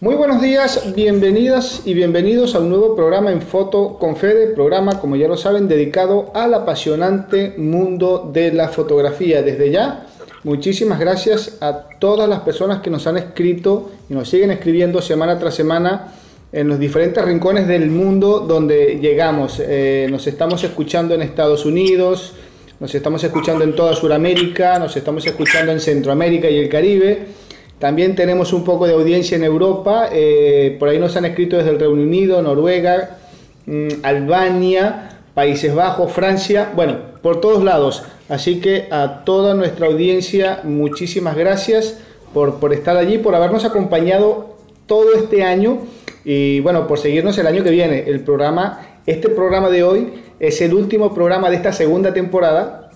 Muy buenos días, bienvenidas y bienvenidos a un nuevo programa en Foto con Fede, programa, como ya lo saben, dedicado al apasionante mundo de la fotografía. Desde ya, muchísimas gracias a todas las personas que nos han escrito y nos siguen escribiendo semana tras semana en los diferentes rincones del mundo donde llegamos. Eh, nos estamos escuchando en Estados Unidos, nos estamos escuchando en toda Sudamérica, nos estamos escuchando en Centroamérica y el Caribe también tenemos un poco de audiencia en Europa, eh, por ahí nos han escrito desde el Reino Unido, Noruega, mm, Albania, Países Bajos, Francia, bueno, por todos lados. Así que a toda nuestra audiencia, muchísimas gracias por, por estar allí, por habernos acompañado todo este año y bueno, por seguirnos el año que viene. El programa, este programa de hoy es el último programa de esta segunda temporada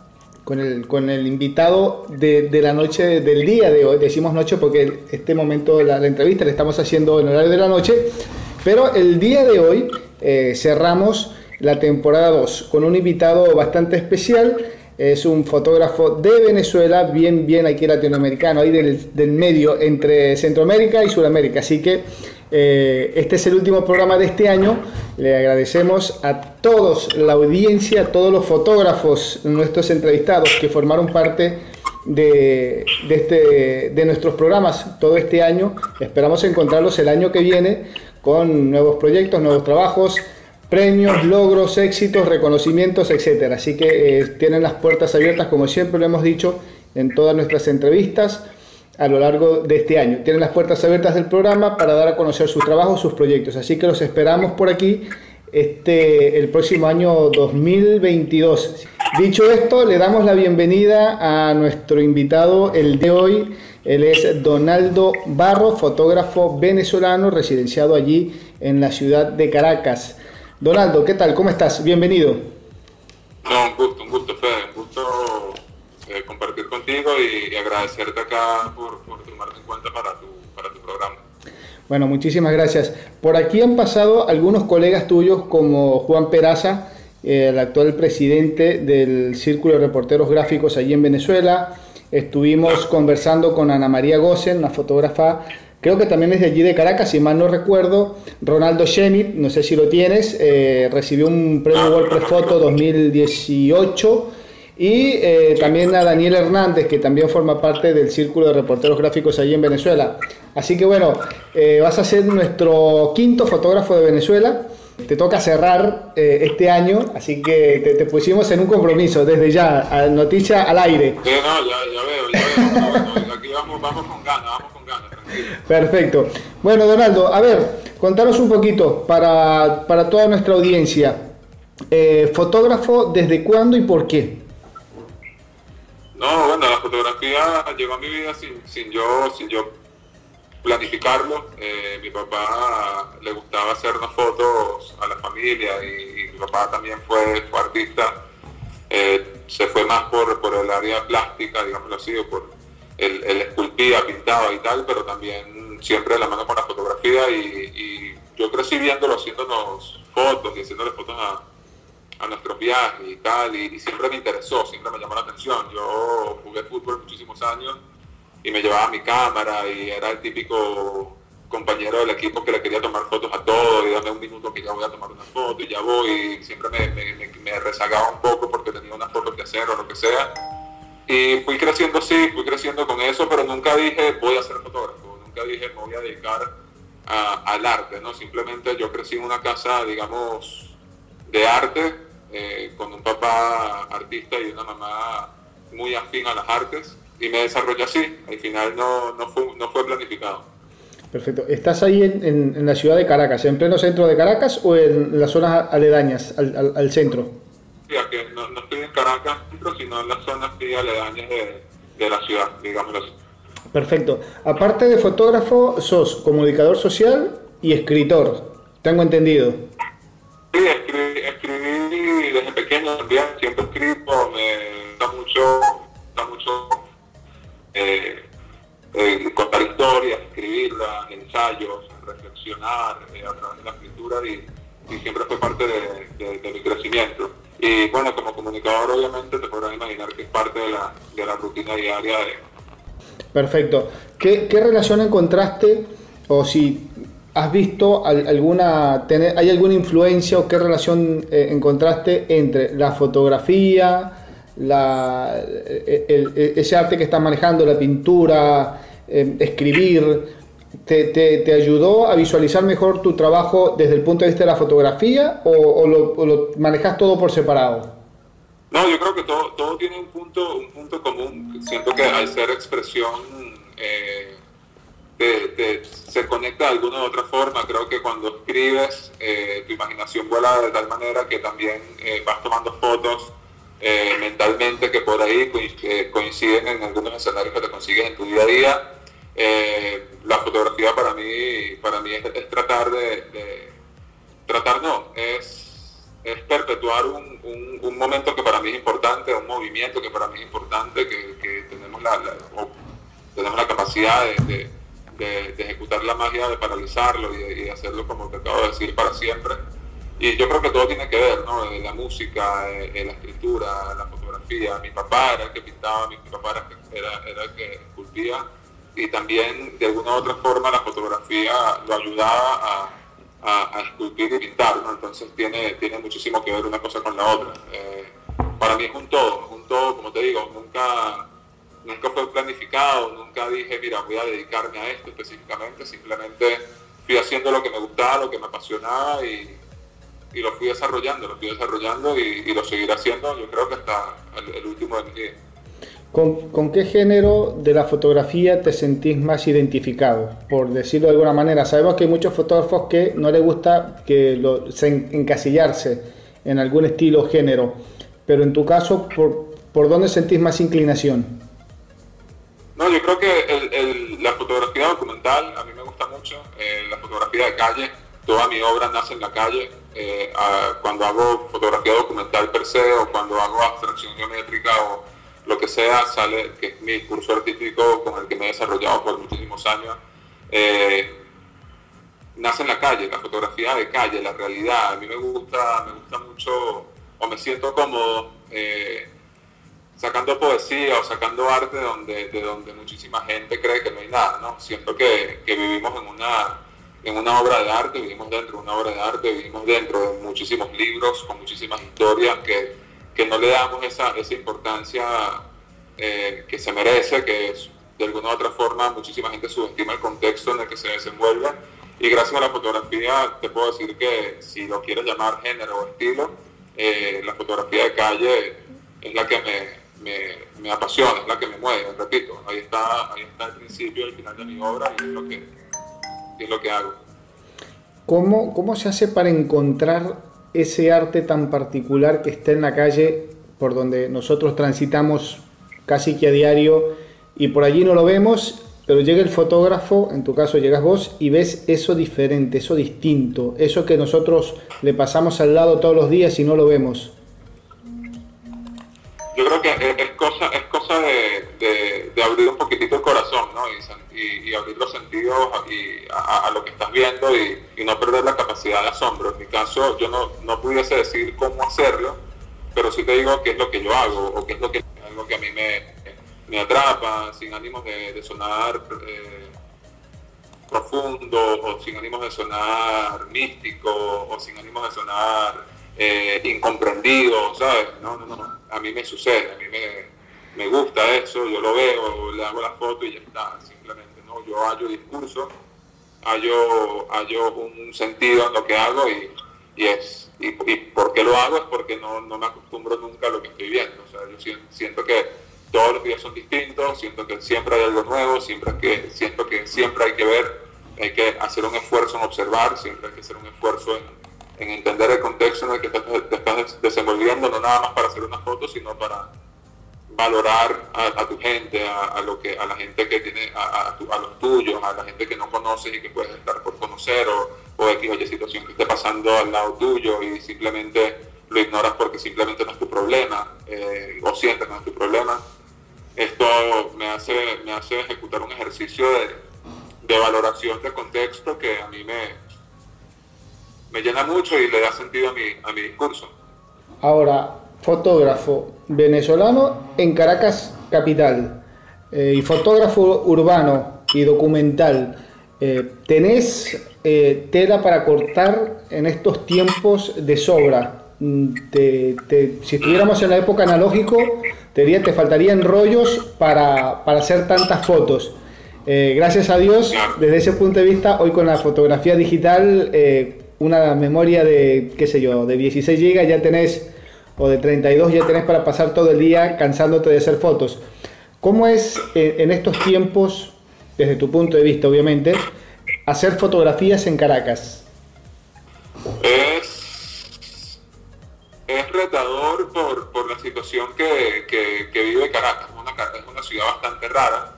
con el, con el invitado de, de, la noche, del día de hoy. Decimos noche porque este momento de la, entrevista le estamos haciendo en horario de la noche. Pero el día de hoy eh, cerramos la temporada 2 con un invitado bastante especial. Es un fotógrafo de Venezuela, bien, bien aquí latinoamericano, ahí del, del medio entre Centroamérica y Sudamérica. Así que eh, este es el último programa de este año. Le agradecemos a todos, la audiencia, todos los fotógrafos, nuestros entrevistados que formaron parte de, este, de nuestros programas todo este año. Esperamos encontrarlos el año que viene con nuevos proyectos, nuevos trabajos, premios, logros, éxitos, reconocimientos, etc. Así que eh, tienen las puertas abiertas, como siempre lo hemos dicho en todas nuestras entrevistas a lo largo de este año. Tienen las puertas abiertas del programa para dar a conocer sus trabajos, sus proyectos. Así que los esperamos por aquí este, el próximo año 2022. Dicho esto, le damos la bienvenida a nuestro invitado el de hoy. Él es Donaldo Barro, fotógrafo venezolano residenciado allí en la ciudad de Caracas. Donaldo, ¿qué tal? ¿Cómo estás? Bienvenido. No, un gusto, un gusto, Fede, un gusto eh, compartir contigo y, agradecerte acá por, por tomarte en cuenta para tu, para tu programa. Bueno, muchísimas gracias. Por aquí han pasado algunos colegas tuyos como Juan Peraza, eh, el actual presidente del Círculo de Reporteros Gráficos allí en Venezuela. Estuvimos conversando con Ana María Gossen, una fotógrafa, creo que también es de allí de Caracas, si mal no recuerdo. Ronaldo Shemit, no sé si lo tienes, eh, recibió un premio WordPress Foto 2018 y eh, también a Daniel Hernández, que también forma parte del Círculo de Reporteros Gráficos allí en Venezuela. Así que bueno, eh, vas a ser nuestro quinto fotógrafo de Venezuela. Te toca cerrar eh, este año, así que te, pusimos en un compromiso desde ya, noticia al aire. Sí, no, ya, ya veo, ya veo. aquí vamos, vamos con ganas, vamos con ganas. Perfecto. Bueno, Donaldo, a ver, contanos un poquito para, para toda nuestra audiencia. fotógrafo, ¿desde cuándo y por qué? No, bueno, la fotografía llegó a mi vida sin, sin yo, sin yo planificarlo. Eh, mi papá le gustaba hacernos fotos a la familia y, mi papá también fue, artista. Eh, se fue más por, por el área plástica, digámoslo así, o por el, el esculpía, pintaba y tal, pero también siempre de la mano con la fotografía y, y yo crecí viéndolo, haciéndonos fotos y haciéndole fotos a, a nuestros viajes y tal, y, siempre me interesó, siempre me llamó la atención. Yo jugué fútbol muchísimos años y me llevaba mi cámara y era el típico compañero del equipo que le quería tomar fotos a todos y dame un minuto que ya voy a tomar una foto y ya voy y siempre me, rezagaba un poco porque tenía unas fotos que hacer o lo que sea. Y fui creciendo así, fui creciendo con eso, pero nunca dije voy a ser fotógrafo, nunca dije me voy a dedicar al arte, ¿no? Simplemente yo crecí en una casa, digamos, de arte, eh, con un papá artista y una mamá muy afín a las artes y me desarrollé así. Al final no, no, fue, no fue planificado. Perfecto. ¿Estás ahí en, en, la ciudad de Caracas, en pleno centro de Caracas o en las zonas aledañas al, al, centro? Sí, no, no, estoy en Caracas, sino en las zonas aledañas de, de la ciudad, digámoslo así. Perfecto. Aparte de fotógrafo, sos comunicador social y escritor, tengo entendido. Sí, escribí, desde también, siempre escribo, me gusta mucho, gusta mucho eh, eh, contar historias, escribirlas, ensayos, reflexionar eh, a través de la escritura y, siempre fue parte de, mi crecimiento. Y bueno, como comunicador obviamente te podrás imaginar que es parte de la, de la rutina diaria de... Perfecto. ¿Qué, ¿Qué relación encontraste o si has visto alguna, hay alguna influencia o qué relación eh, encontraste entre la fotografía, la, ese arte que estás manejando, la pintura, escribir, te, ayudó a visualizar mejor tu trabajo desde el punto de vista de la fotografía o, lo, manejas todo por separado? No, yo creo que todo, tiene un punto, un punto común. Siento que al ser expresión eh, se conecta de alguna u otra forma. Creo que cuando escribes, eh, tu imaginación vuela de tal manera que también eh, vas tomando fotos eh, mentalmente que por ahí coinciden en algunos escenarios que te consigues en tu día a día. la fotografía para mí, para mí es, tratar de, tratar no, es, es perpetuar un, un, momento que para mí es importante, un movimiento que para mí es importante, que, tenemos, la, tenemos la capacidad de, ejecutar la magia, de paralizarlo y de, hacerlo, como te acabo de decir, para siempre. Y yo creo que todo tiene que ver, ¿no? La música, eh, la escritura, la fotografía. Mi papá era el que pintaba, mi papá era, era, el que esculpía y también de alguna u otra forma la fotografía lo ayudaba a, a, esculpir y pintar, ¿no? Entonces tiene, tiene muchísimo que ver una cosa con la otra. Eh, para mí es un todo, un todo, como te digo, nunca nunca fue planificado, nunca dije, mira, voy a dedicarme a esto específicamente, simplemente fui haciendo lo que me gustaba, lo que me apasionaba y, lo fui desarrollando, lo fui desarrollando y, lo seguiré haciendo, yo creo que hasta el, último de mi vida. ¿Con, qué género de la fotografía te sentís más identificado? Por decirlo de alguna manera, sabemos que hay muchos fotógrafos que no les gusta que lo, encasillarse en algún estilo o género, pero en tu caso, ¿por, ¿por dónde sentís más inclinación? No, yo creo que la fotografía documental a mí me gusta mucho, eh, la fotografía de calle, toda mi obra nace en la calle. Eh, cuando hago fotografía documental per se o cuando hago abstracción geométrica o lo que sea, sale, que es mi curso artístico con el que me he desarrollado por muchísimos años, eh, nace en la calle, la fotografía de calle, la realidad. A mí me gusta, me gusta mucho o me siento cómodo sacando poesía o sacando arte de donde, de donde muchísima gente cree que no hay nada, ¿no? Siento que, que vivimos en una, en una obra de arte, vivimos dentro de una obra de arte, vivimos dentro de muchísimos libros, con muchísimas historias, que, que no le damos esa, esa importancia eh, que se merece, que de alguna u otra forma muchísima gente subestima el contexto en el que se desenvuelve. Y gracias a la fotografía te puedo decir que si lo quieres llamar género o estilo, eh, la fotografía de calle es la que me, me, apasiona, es la que me mueve, repito, ahí está, ahí está el principio y el final de mi obra y es lo que, es lo que hago. ¿Cómo, ¿Cómo se hace para encontrar ese arte tan particular que está en la calle por donde nosotros transitamos casi que a diario y por allí no lo vemos, pero llega el fotógrafo, en tu caso llegas vos y ves eso diferente, eso distinto, eso que nosotros le pasamos al lado todos los días y no lo vemos? Yo creo que es, cosa, es cosa de, abrir un poquitito el corazón, ¿no? Y, abrir los sentidos a, lo que estás viendo y, no perder la capacidad de asombro. En mi caso, yo no, no pudiese decir cómo hacerlo, pero sí te digo qué es lo que yo hago o qué es lo que, algo que a mí me, atrapa, sin ánimos de, sonar eh, profundo o sin ánimos de sonar místico o sin ánimos de sonar eh, incomprendido, ¿sabes? No, no, no, a mí me sucede, a mí me, gusta eso, yo lo veo, le hago la foto y ya está, simplemente, ¿no? Yo hallo discurso, hallo, hallo un sentido en lo que hago y, y es, y, y, por lo hago es porque no, no me acostumbro nunca a lo que estoy viendo, o sea, yo siento que todos los días son distintos, siento que siempre hay algo nuevo, siempre que, siento que siempre hay que ver, hay que hacer un esfuerzo en observar, siempre hay que hacer un esfuerzo en en entender el contexto en el que te, estás desenvolviendo, no nada más para hacer una foto, sino para valorar a, tu gente, a, lo que, a la gente que tiene, a, los tuyos, a la gente que no conoces y que puedes estar por conocer o, o X o Y situación que esté pasando al lado tuyo y simplemente lo ignoras porque simplemente no es tu problema eh, o sientes no es tu problema. Esto me hace, me hace ejecutar un ejercicio de, de valoración de contexto que a mí me, me llena mucho y le da sentido a mi, a mi discurso. Ahora, fotógrafo venezolano en Caracas capital eh, y fotógrafo urbano y documental. Eh, ¿Tenés eh, tela para cortar en estos tiempos de sobra? Mm, si estuviéramos en la época analógico, te, diría, te faltarían rollos para, para hacer tantas fotos. Eh, gracias a Dios, desde ese punto de vista, hoy con la fotografía digital, una memoria de, qué sé yo, de 16 GB ya tenés, o de 32 ya tenés para pasar todo el día cansándote de hacer fotos. ¿Cómo es en estos tiempos desde tu punto de vista, obviamente, hacer fotografías en Caracas? Es, es retador por, por la situación que, que, vive Caracas. Una, es una ciudad bastante rara,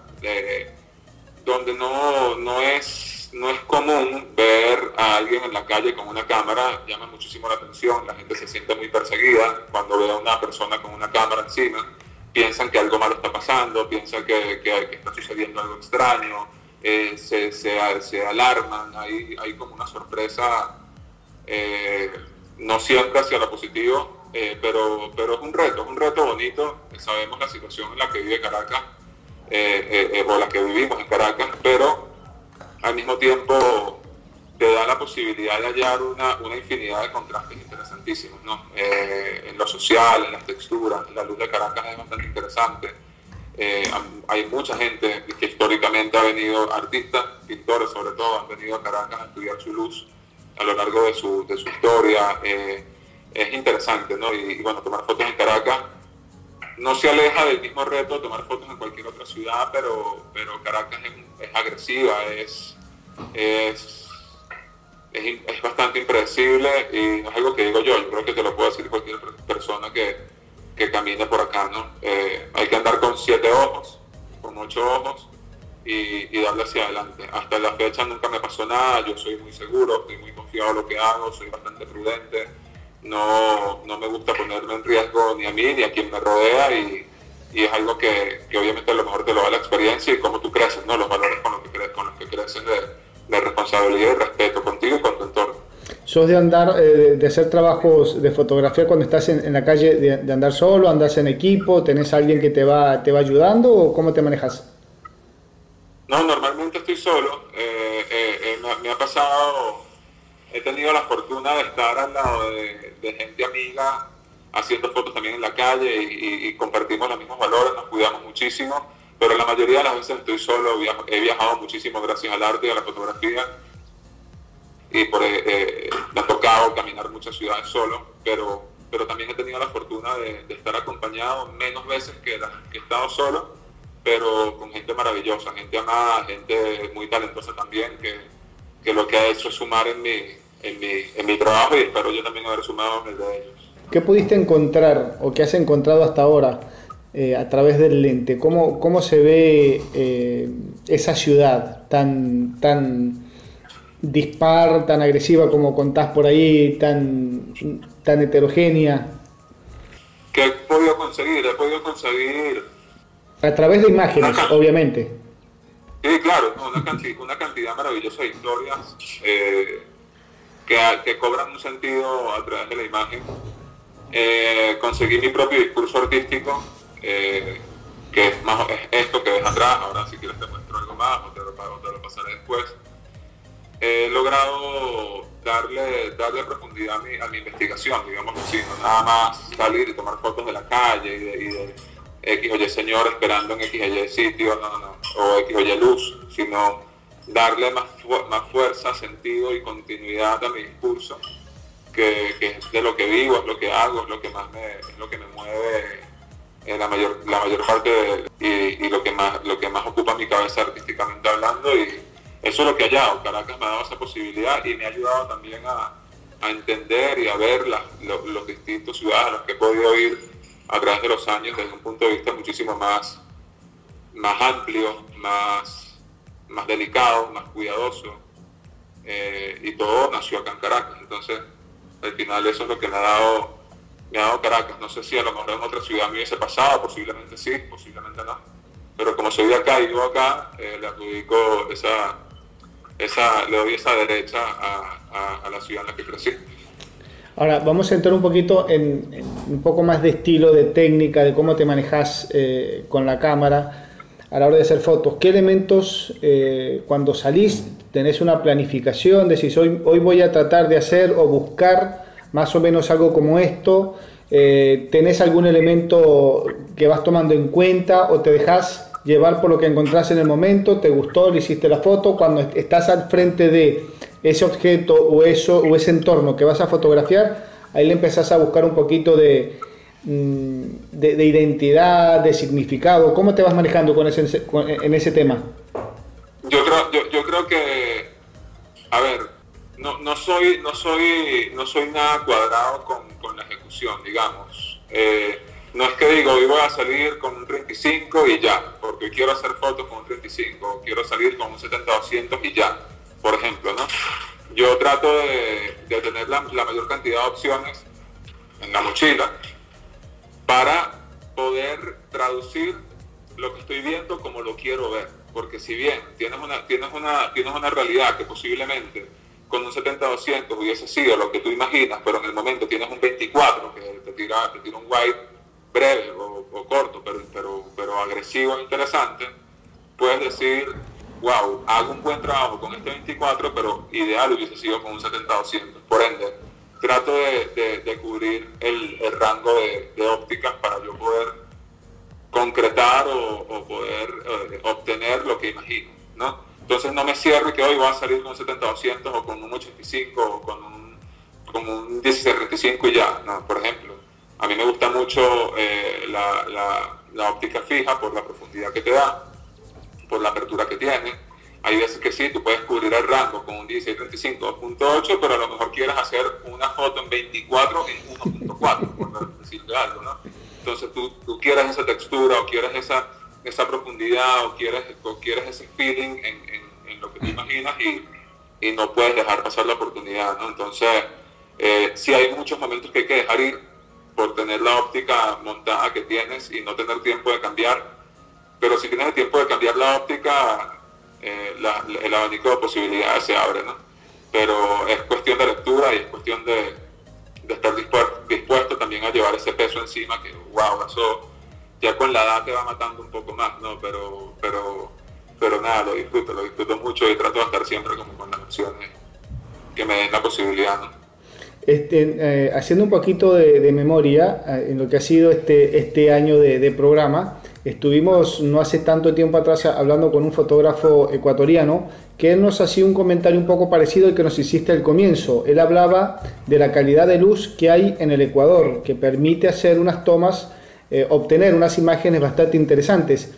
donde no, no, es, no es común ver a alguien en la calle con una cámara, llama muchísimo la atención, la gente se siente muy perseguida. Cuando ve a una persona con una cámara encima piensan que algo malo está pasando, piensan que, que, está sucediendo algo extraño, eh, se, se, alarman, hay, hay como una sorpresa, eh, no siempre hacia lo positivo, eh, pero, pero es un reto, es un reto bonito, sabemos la situación en la que vive Caracas, o la que vivimos en Caracas, pero al mismo tiempo te da la posibilidad de hallar una, una infinidad de contrastes interesantísimos, ¿no? Eh, en lo social, en las texturas, la luz de Caracas es bastante interesante. Eh, hay mucha gente que históricamente ha venido, artistas, pintores sobre todo, han venido a Caracas a estudiar su luz a lo largo de su, de su historia. Eh, es interesante, ¿no? Y, bueno, tomar fotos en Caracas no se aleja del mismo reto tomar fotos en cualquier otra ciudad, pero, pero Caracas es, es agresiva, es, es es, bastante impredecible y no es algo que digo yo, yo creo que te lo puede decir cualquier persona que, que camine por acá, ¿no? Eh, hay que andar con siete ojos, con ocho ojos y, darle hacia adelante. Hasta la fecha nunca me pasó nada, yo soy muy seguro, estoy muy confiado en lo que hago, soy bastante prudente, no, no me gusta ponerme en riesgo ni a mí ni a quien me rodea y, y es algo que, que, obviamente a lo mejor te lo da la experiencia y cómo tú creces, ¿no? Los valores con los que, con los que creces de de responsabilidad y respeto contigo y con tu entorno. ¿Sos de andar, eh, de hacer trabajos de fotografía cuando estás en, la calle, de, andar solo, andas en equipo, tenés alguien que te va, te va ayudando o cómo te manejas? No, normalmente estoy solo. Eh, eh, me, ha pasado, he tenido la fortuna de estar al lado de, gente amiga haciendo fotos también en la calle y, compartimos los mismos valores, nos cuidamos muchísimo pero la mayoría de las veces estoy solo, he viajado muchísimo gracias al arte y a la fotografía. Y por, eh, eh, me ha tocado caminar muchas ciudades solo, pero, pero también he tenido la fortuna de, estar acompañado menos veces que, que he estado solo, pero con gente maravillosa, gente amada, gente muy talentosa también, que, que lo que ha hecho es sumar en mi, en mi, en mi trabajo y espero yo también haber sumado en el de ellos. ¿Qué pudiste encontrar o qué has encontrado hasta ahora eh, a través del lente? ¿Cómo, cómo se ve eh, esa ciudad tan, tan dispar, tan agresiva como contás por ahí, tan, tan heterogénea? ¿Qué he podido conseguir? He podido conseguir... A través de imágenes, obviamente. Sí, claro, una, cantidad, una cantidad maravillosa de historias eh, que, cobran un sentido a través de la imagen. conseguí mi propio discurso artístico eh, que es más esto que ves atrás, ahora si quieres te muestro algo más o te lo, pasaré después. He logrado darle, darle profundidad a mi, investigación, digamos así, no nada más salir y tomar fotos de la calle y de, X o Y señor esperando en X o Y sitio, o X o Y luz, sino darle más, más fuerza, sentido y continuidad a mi discurso, que, que, es de lo que vivo, es lo que hago, es lo que más me, lo que me mueve en la mayor, la mayor parte y, lo que más lo que más ocupa mi cabeza artísticamente hablando y eso es lo que he hallado. Caracas me ha dado esa posibilidad y me ha ayudado también a, entender y a ver los distintos ciudades a los que he podido ir a través de los años desde un punto de vista muchísimo más, más amplio, más, más delicado, más cuidadoso. Eh, y todo nació acá en Caracas. Entonces, al final eso es lo que me ha dado me ha dado Caracas. No sé si a lo mejor en otra ciudad me hubiese pasado, posiblemente sí, posiblemente no. Pero como soy de acá y vivo acá, eh, le adjudico esa, esa, le doy esa derecha a, la ciudad en la que crecí. Ahora, vamos a entrar un poquito en, un poco más de estilo, de técnica, de cómo te manejas eh, con la cámara. A la hora de hacer fotos? ¿Qué elementos eh, cuando salís tenés una planificación? Decís, hoy, hoy voy a tratar de hacer o buscar más o menos algo como esto. Eh, ¿Tenés algún elemento que vas tomando en cuenta o te dejas llevar por lo que encontrás en el momento? ¿Te gustó? ¿Le hiciste la foto? Cuando estás al frente de ese objeto o, eso, o ese entorno que vas a fotografiar, ahí le empezás a buscar un poquito de, mm, de, identidad, de significado. ¿Cómo te vas manejando con ese, en ese tema? Yo creo, yo, yo creo que, a ver, no, no, soy, no, soy, no soy nada cuadrado con, con la ejecución, digamos. Eh, no es que digo, hoy voy a salir con un 35 y ya, porque quiero hacer fotos con un 35, quiero salir con un 70-200 y ya por ejemplo, ¿no? Yo trato de, tener la, mayor cantidad de opciones en la mochila para poder traducir lo que estoy viendo como lo quiero ver. Porque si bien tienes una, tienes una, tienes una realidad que posiblemente con un 70-200 hubiese sido lo que tú imaginas, pero en el momento tienes un 24 que te tira, te tira un white breve o, o corto, pero, pero, pero agresivo e interesante, puedes decir, wow, hago un buen trabajo con este 24, pero ideal hubiese sido con un 70-200. Por ende, trato de, cubrir el, rango de, ópticas para yo poder concretar o, poder eh, obtener lo que imagino, ¿no? Entonces no me cierro que hoy voy a salir con un 70-200 o con un 85 o con un, con un 16-35 y ya, ¿no? Por ejemplo, a mí me gusta mucho eh, la óptica fija por la profundidad que te da por la apertura que tiene. Hay veces que sí, tú puedes cubrir el rango con un 1635 2.8, pero a lo mejor quieres hacer una foto en 24 en 1.4, por decirle algo, ¿no? Entonces tú, tú, quieres esa textura o quieres esa, esa profundidad o quieres, o quieres ese feeling en, en, lo que te imaginas y, y, no puedes dejar pasar la oportunidad, ¿no? Entonces, eh, sí hay muchos momentos que hay que dejar ir por tener la óptica montada que tienes y no tener tiempo de cambiar pero si tienes el tiempo de cambiar la óptica, eh, el abanico de posibilidades se abre, ¿no? Pero es cuestión de lectura y es cuestión de, estar dispuesto, también a llevar ese peso encima, que wow, eso ya con la edad te va matando un poco más, ¿no? Pero, pero, pero nada, lo disfruto, lo disfruto mucho y trato de estar siempre como con las opciones que me den la posibilidad, ¿no? Este, eh, haciendo un poquito de, memoria eh, en lo que ha sido este, este año de, de programa, Estuvimos no hace tanto tiempo atrás hablando con un fotógrafo ecuatoriano que él nos hacía un comentario un poco parecido al que nos hiciste al comienzo. Él hablaba de la calidad de luz que hay en el Ecuador, que permite hacer unas tomas, eh, obtener unas imágenes bastante interesantes.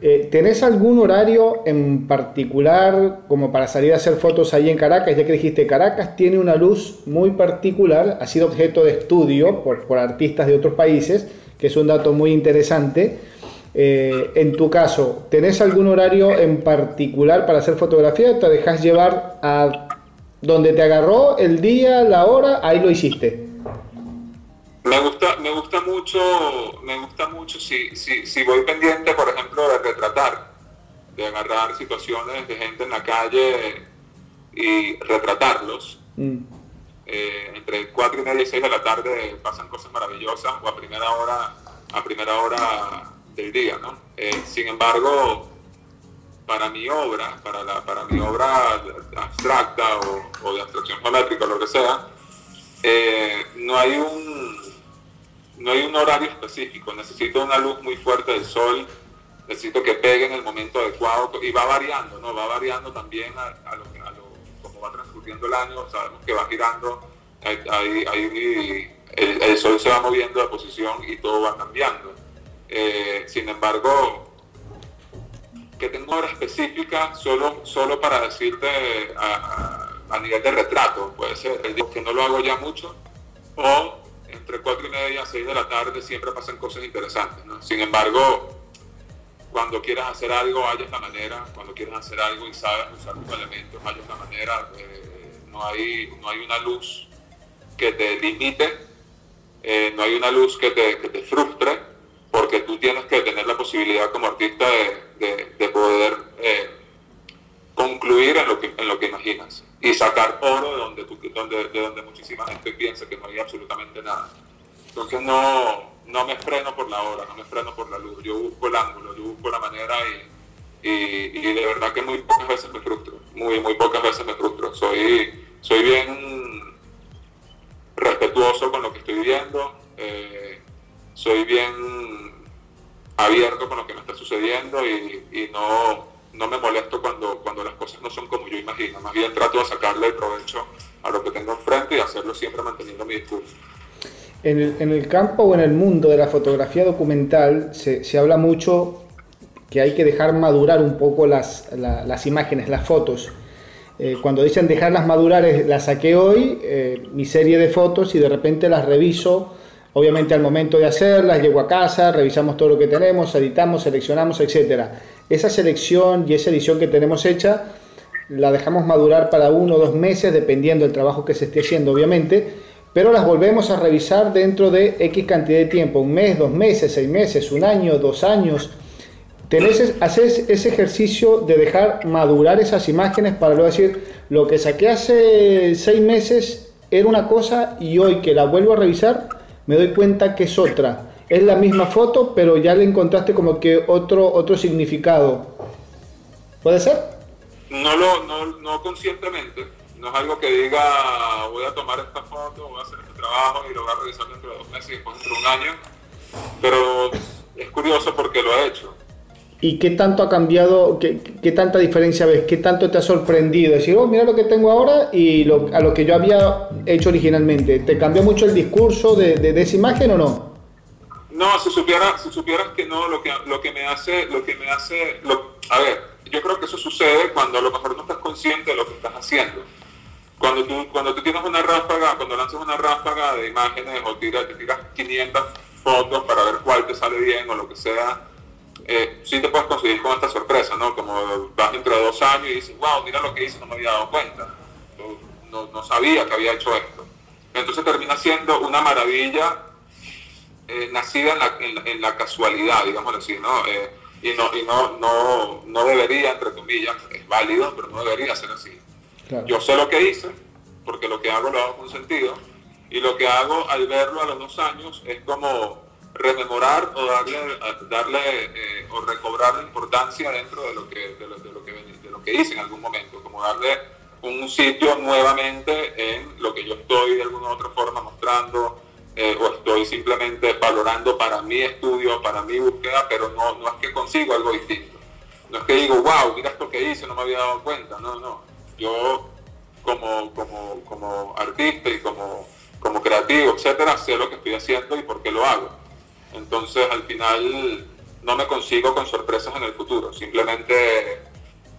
Eh, ¿Tenés algún horario en particular como para salir a hacer fotos ahí en Caracas? Ya que dijiste, Caracas tiene una luz muy particular, ha sido objeto de estudio por, por artistas de otros países, que es un dato muy interesante. Eh, en tu caso, ¿tenés algún horario en particular para hacer fotografía te dejas llevar a donde te agarró el día, la hora, ahí lo hiciste? Me gusta, me gusta mucho, me gusta mucho si, si, si voy pendiente, por ejemplo, de retratar, de agarrar situaciones de gente en la calle y retratarlos. Mm. Eh, entre 4 y media y 6 de la tarde pasan cosas maravillosas o a primera hora, a primera hora del día, ¿no? Eh, sin embargo, para mi obra, para, la, para mi obra abstracta o, de abstracción geométrica, lo que sea, eh, no hay un no hay un horario específico. Necesito una luz muy fuerte del sol, necesito que pegue en el momento adecuado y va variando, ¿no? Va variando también a, lo, a lo, como va transcurriendo el año, sabemos que va girando, el, el sol se va moviendo de posición y todo va cambiando. Eh, sin embargo, que tengo hora específica solo, solo para decirte a, nivel de retrato, puede ser, que no lo hago ya mucho, o entre 4 y media y 6 de la tarde siempre pasan cosas interesantes. Sin embargo, cuando quieras hacer algo, hayas la manera, cuando quieras hacer algo y sabes usar tus elementos, hayas la manera, eh, no, hay, no hay una luz que te limite, eh, no hay una luz que te, que te frustre, tienes que tener la posibilidad como artista de, poder eh, concluir en lo, que, en lo que imaginas y sacar oro de donde, tú, donde, de donde muchísima gente piensa que no hay absolutamente nada. Entonces no, no me freno por la hora, no me freno por la luz. Yo busco el ángulo, yo busco la manera y, y, de verdad que muy pocas veces me frustro. Muy, muy pocas veces me frustro. Soy, soy bien respetuoso con lo que estoy viendo. Eh, soy bien abierto con lo que me está sucediendo y, y no, no, me molesto cuando, cuando las cosas no son como yo imagino. Más bien trato de sacarle el provecho a lo que tengo enfrente y hacerlo siempre manteniendo mi discurso. En el, en el, campo o en el mundo de la fotografía documental se, se habla mucho que hay que dejar madurar un poco las, las imágenes, las fotos. Eh, cuando dicen dejarlas madurar, las saqué hoy, eh, mi serie de fotos, y de repente las reviso, obviamente al momento de hacerlas, llego a casa, revisamos todo lo que tenemos, editamos, seleccionamos, etc. Esa selección y esa edición que tenemos hecha, la dejamos madurar para uno o dos meses, dependiendo del trabajo que se esté haciendo, obviamente, pero las volvemos a revisar dentro de X cantidad de tiempo, un mes, dos meses, seis meses, un año, dos años. Tenés, haces ese ejercicio de dejar madurar esas imágenes para luego decir, lo que saqué hace seis meses era una cosa y hoy que la vuelvo a revisar me doy cuenta que es otra. Es la misma foto, pero ya le encontraste como que otro, otro significado. ¿Puede ser? No, lo, no, no conscientemente no es algo que diga voy a tomar esta foto, voy a hacer este trabajo y lo voy a revisar dentro de dos meses y después dentro de un año, pero es curioso porque lo ha hecho. ¿Y qué tanto ha cambiado, qué, qué, tanta diferencia ves, qué tanto te ha sorprendido? Decir, oh, mira lo que tengo ahora y a lo que yo había hecho originalmente. ¿Te cambió mucho el discurso de, de, esa imagen o no? No, si supieras, si supieras que no, lo que, lo que me hace, lo que me hace, a ver, yo creo que eso sucede cuando a lo mejor no estás consciente de lo que estás haciendo cuando tú, cuando tú tienes una ráfaga, cuando lanzas una ráfaga de imágenes o tiras, te tiras 500 fotos para ver cuál te sale bien o lo que sea, eh, sí te puedes conseguir con esta sorpresa, ¿no? Como vas dentro de dos años y dices, wow, mira lo que hice, no me había dado cuenta, no, no, sabía que había hecho esto. Entonces termina siendo una maravilla eh, nacida en la, en, la, casualidad, digamos así, ¿no? Eh, y no, y no, no, no debería, entre comillas, es válido, pero no debería ser así yo sé lo que hice, porque lo que hago lo hago con sentido, y lo que hago al verlo a los dos años es como rememorar o darle, darle eh, o recobrar la importancia dentro de lo, que, de, lo, que, de lo que hice en algún momento, como darle un sitio nuevamente en lo que yo estoy de alguna u otra forma mostrando eh, o estoy simplemente valorando para mi estudio, para mi búsqueda, pero no, no es que consigo algo distinto. No es que digo, wow, mira esto que hice, no me había dado cuenta. No, no yo como, como, como artista y como, como creativo, etcétera, sé lo que estoy haciendo y por qué lo hago. Entonces, al final, no me consigo con sorpresas en el futuro. Simplemente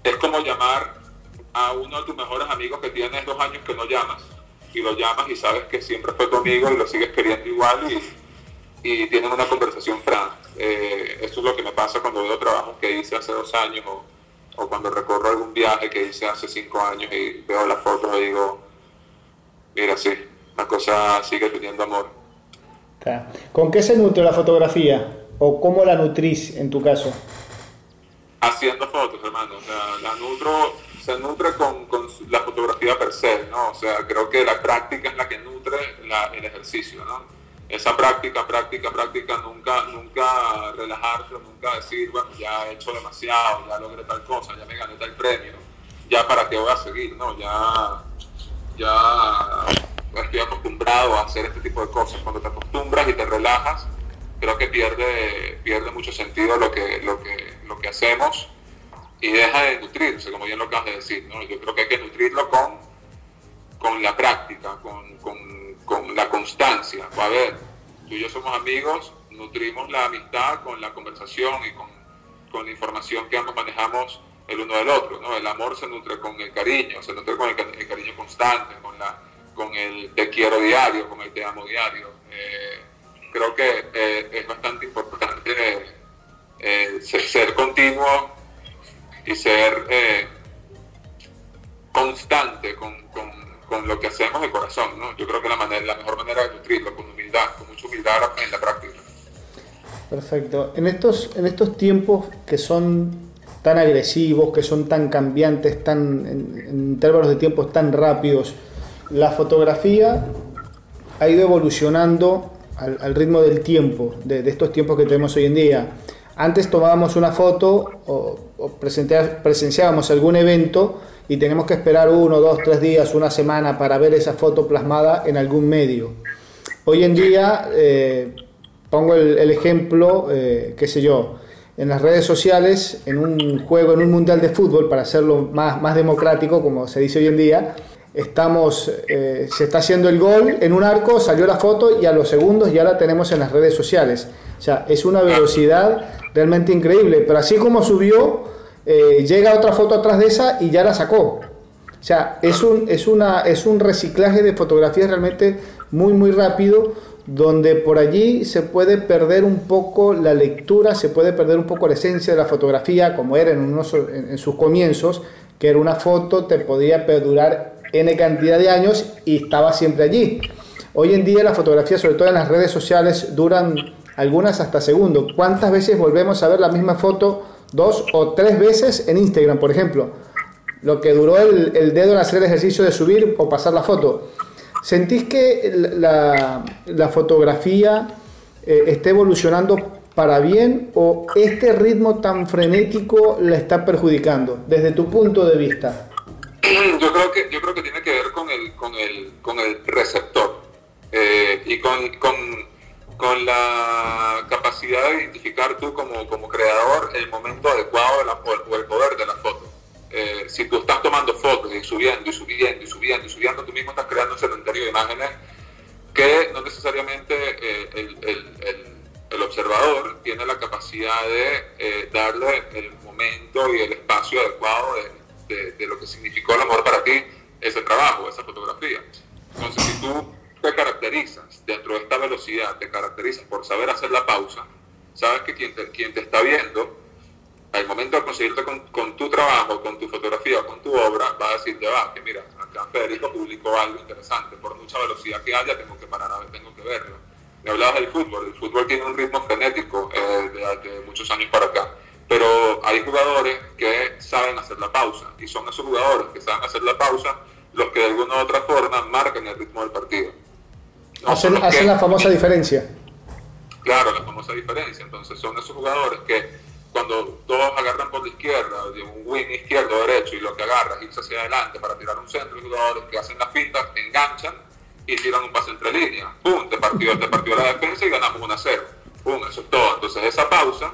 es como llamar a uno de tus mejores amigos que tienes dos años que no llamas. Y lo llamas y sabes que siempre fue tu amigo y lo sigues queriendo igual y, tienen una conversación franca. Eh, eso es lo que me pasa cuando veo trabajos que hice hace dos años o o cuando recorro algún viaje que hice hace cinco años y veo las fotos y digo, mira, sí, la cosa sigue teniendo amor. ¿Con qué se nutre la fotografía? ¿O cómo la nutrís en tu caso? Haciendo fotos, hermano. O sea, la nutro, se nutre con, con la fotografía per se, ¿no? O sea, creo que la práctica es la que nutre el ejercicio, ¿no? esa práctica, práctica, práctica, nunca, nunca relajarse, nunca decir, bueno, ya he hecho demasiado, ya logré tal cosa, ya me gané tal premio, ya para qué voy a seguir, no, ya, ya estoy acostumbrado a hacer este tipo de cosas. Cuando te acostumbras y te relajas, creo que pierde, pierde mucho sentido lo que, lo que, lo que hacemos y deja de nutrirse, como bien lo acabas de decir, ¿no? Yo creo que hay que nutrirlo con, con la práctica, con, con con la constancia. A ver, tú y yo somos amigos, nutrimos la amistad con la conversación y con, con la información que ambos manejamos el uno del otro. ¿no? El amor se nutre con el cariño, se nutre con el, cariño constante, con, la, con el te quiero diario, con el te amo diario. Eh, creo que eh, es bastante importante eh, ser, ser, continuo y ser constante con, con con lo que hacemos de corazón, ¿no? Yo creo que la, manera, la mejor manera de nutrirlo, con humildad, con mucha humildad en la práctica. Perfecto. En estos, en estos tiempos que son tan agresivos, que son tan cambiantes, tan, en, en términos de tiempos tan rápidos, la fotografía ha ido evolucionando al, ritmo del tiempo, de, estos tiempos que tenemos hoy en día. Antes tomábamos una foto o, o presenciábamos algún evento y tenemos que esperar uno, dos, tres días, una semana para ver esa foto plasmada en algún medio. Hoy en día, eh, pongo el, ejemplo, eh, qué sé yo, en las redes sociales, en un juego, en un mundial de fútbol, para hacerlo más, más democrático, como se dice hoy en día, estamos, eh, se está haciendo el gol en un arco, salió la foto y a los segundos ya la tenemos en las redes sociales. O sea, es una velocidad realmente increíble, pero así como subió, eh, llega otra foto atrás de esa y ya la sacó. O sea, es un, es, una, es un reciclaje de fotografías realmente muy, muy rápido donde por allí se puede perder un poco la lectura, se puede perder un poco la esencia de la fotografía, como era en, unos, sus comienzos, que era una foto, te podía perdurar N cantidad de años y estaba siempre allí. Hoy en día las fotografías, sobre todo en las redes sociales, duran algunas hasta segundos. ¿Cuántas veces volvemos a ver la misma foto dos o tres veces en Instagram, por ejemplo? Lo que duró el, el dedo en hacer el ejercicio de subir o pasar la foto. ¿Sentís que la, fotografía eh, está evolucionando para bien o este ritmo tan frenético la está perjudicando desde tu punto de vista? Yo creo que, yo creo que tiene que ver con el, con el, con el receptor eh, y con, con, con, la capacidad de identificar tú como, como creador el momento adecuado de la, o el poder de la foto. Eh, si tú estás tomando fotos y subiendo y subiendo y subiendo y subiendo, tú mismo estás creando un cementerio de imágenes que no necesariamente eh, el, observador tiene la capacidad de darle el momento y el espacio adecuado de, de, lo que significó el amor para ti, ese trabajo, esa fotografía. Entonces, si tú te caracterizas dentro de esta velocidad, te caracterizas por saber hacer la pausa, sabes que quien te, quien te está viendo al momento de conseguirte con, tu trabajo, con tu fotografía, con tu obra, va a decirte, va, que mira, acá Federico publicó algo interesante, por mucha velocidad que haya, tengo que parar a ver, tengo que verlo. Me hablabas del fútbol, el fútbol tiene un ritmo frenético eh, de, muchos años para acá, pero hay jugadores que saben hacer la pausa, y son esos jugadores que saben hacer la pausa los que de alguna u otra forma marcan el ritmo del partido. hacen, la famosa diferencia. Claro, la famosa diferencia. Entonces son esos jugadores que cuando todos agarran por la izquierda, un wing izquierdo o derecho, y lo que agarra es irse hacia adelante para tirar un centro, y jugadores que hacen la finta, enganchan y tiran un pase entre líneas. ¡Pum! Te partió, te partió la defensa y ganamos 1 a 0. ¡Pum! Eso es todo. Entonces esa pausa,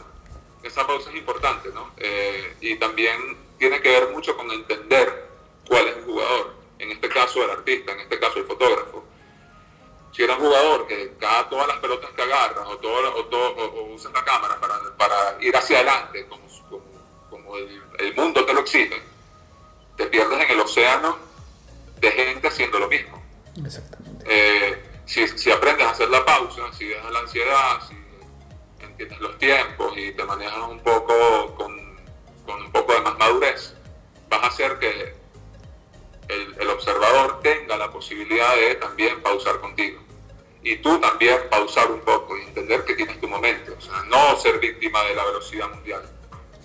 esa pausa es importante, ¿no? Eh, y también tiene que ver mucho con entender cuál es el jugador. En este caso el artista, en este caso el fotógrafo si eres un jugador que cada todas las pelotas que agarras o, todo, o, usas la cámara para, para, ir hacia adelante, como, como, el, mundo te lo exige, te pierdes en el océano de gente haciendo lo mismo. Exactamente. Eh, si, si, aprendes a hacer la pausa, si dejas la ansiedad, si entiendes los tiempos y te manejas un poco con, con un poco de más madurez, vas a hacer que el, el observador tenga la posibilidad de también pausar contigo y tú también pausar un poco y entender que tienes tu momento. O sea, no ser víctima de la velocidad mundial.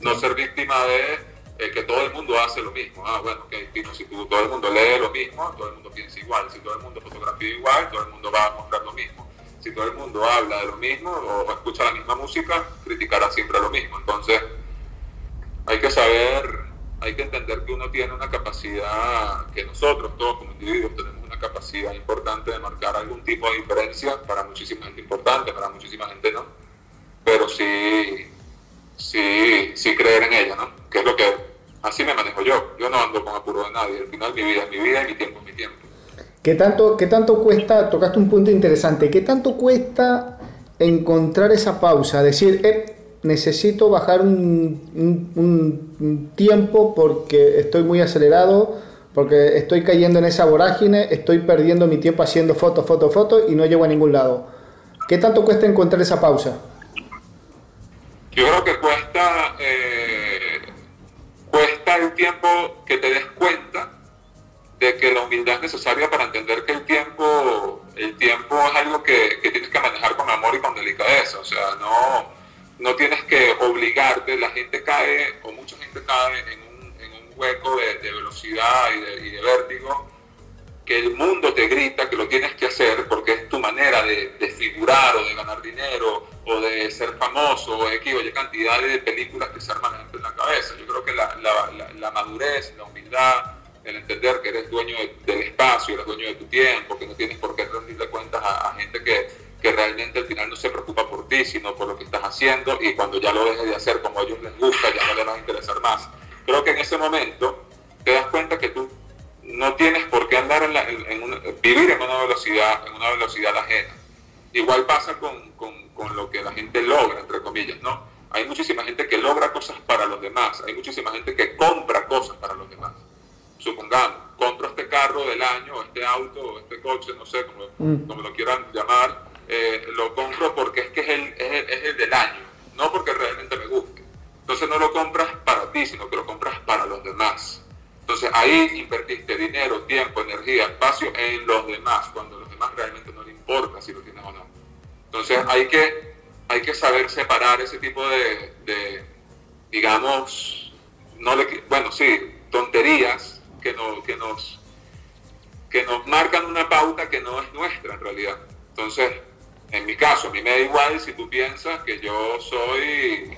No ser víctima de eh, que todo el mundo hace lo mismo. Ah, bueno, que si todo el mundo lee lo mismo, todo el mundo piensa igual. Si todo el mundo fotografía igual, todo el mundo va a mostrar lo mismo. Si todo el mundo habla de lo mismo o escucha la misma música, criticará siempre lo mismo. Entonces, hay que saber, hay que entender que uno tiene una capacidad que nosotros todos como individuos tenemos capacidad importante de marcar algún tipo de diferencia, para muchísima gente importante, para muchísima gente no, pero sí, sí, sí creer en ella, ¿no? Que es lo que así me manejo yo. Yo no ando con apuro de nadie. Al final mi vida es mi vida y mi tiempo es mi tiempo. ¿Qué tanto, qué tanto cuesta, tocaste un punto interesante, qué tanto cuesta encontrar esa pausa? Decir, eh, necesito bajar un, tiempo porque estoy muy acelerado porque estoy cayendo en esa vorágine, estoy perdiendo mi tiempo haciendo fotos, fotos, fotos y no llego a ningún lado. ¿Qué tanto cuesta encontrar esa pausa? Yo creo que cuesta, eh, cuesta el tiempo que te des cuenta de que la humildad es necesaria para entender que el tiempo, el tiempo es algo que, que tienes que manejar con amor y con delicadeza. O sea, no, no tienes que obligarte. La gente cae, o mucha gente cae en un hueco de, velocidad y de, vértigo que el mundo te grita que lo tienes que hacer porque es tu manera de, de figurar o de ganar dinero o de ser famoso o de oye, cantidad de películas que se arman en la cabeza. Yo creo que la, la, la, madurez, la humildad, el entender que eres dueño del espacio, eres dueño de tu tiempo, que no tienes por qué rendirle cuentas a, gente que, que, realmente al final no se preocupa por ti, sino por lo que estás haciendo y cuando ya lo dejes de hacer como a ellos les gusta, ya no les va a interesar más. Creo que en ese momento te das cuenta que tú no tienes por qué andar en, la, en, vivir en una velocidad, en una velocidad ajena. Igual pasa con, con, con, lo que la gente logra, entre comillas, ¿no? Hay muchísima gente que logra cosas para los demás, hay muchísima gente que compra cosas para los demás. Supongamos, compro este carro del año, este auto, este coche, no sé, como, mm. como lo quieran llamar, eh, lo compro porque es que es el, es, el, es el del año, no porque realmente me guste. Entonces no lo compras para ti, sino que lo compras para los demás. Entonces ahí invertiste dinero, tiempo, energía, espacio en los demás, cuando a los demás realmente no le importa si lo tienes o no. Entonces hay que, hay que saber separar ese tipo de, digamos, no le, bueno, sí, tonterías que, no, que, nos, que nos marcan una pauta que no es nuestra en realidad. Entonces, en mi caso, a mí me da igual si tú piensas que yo soy,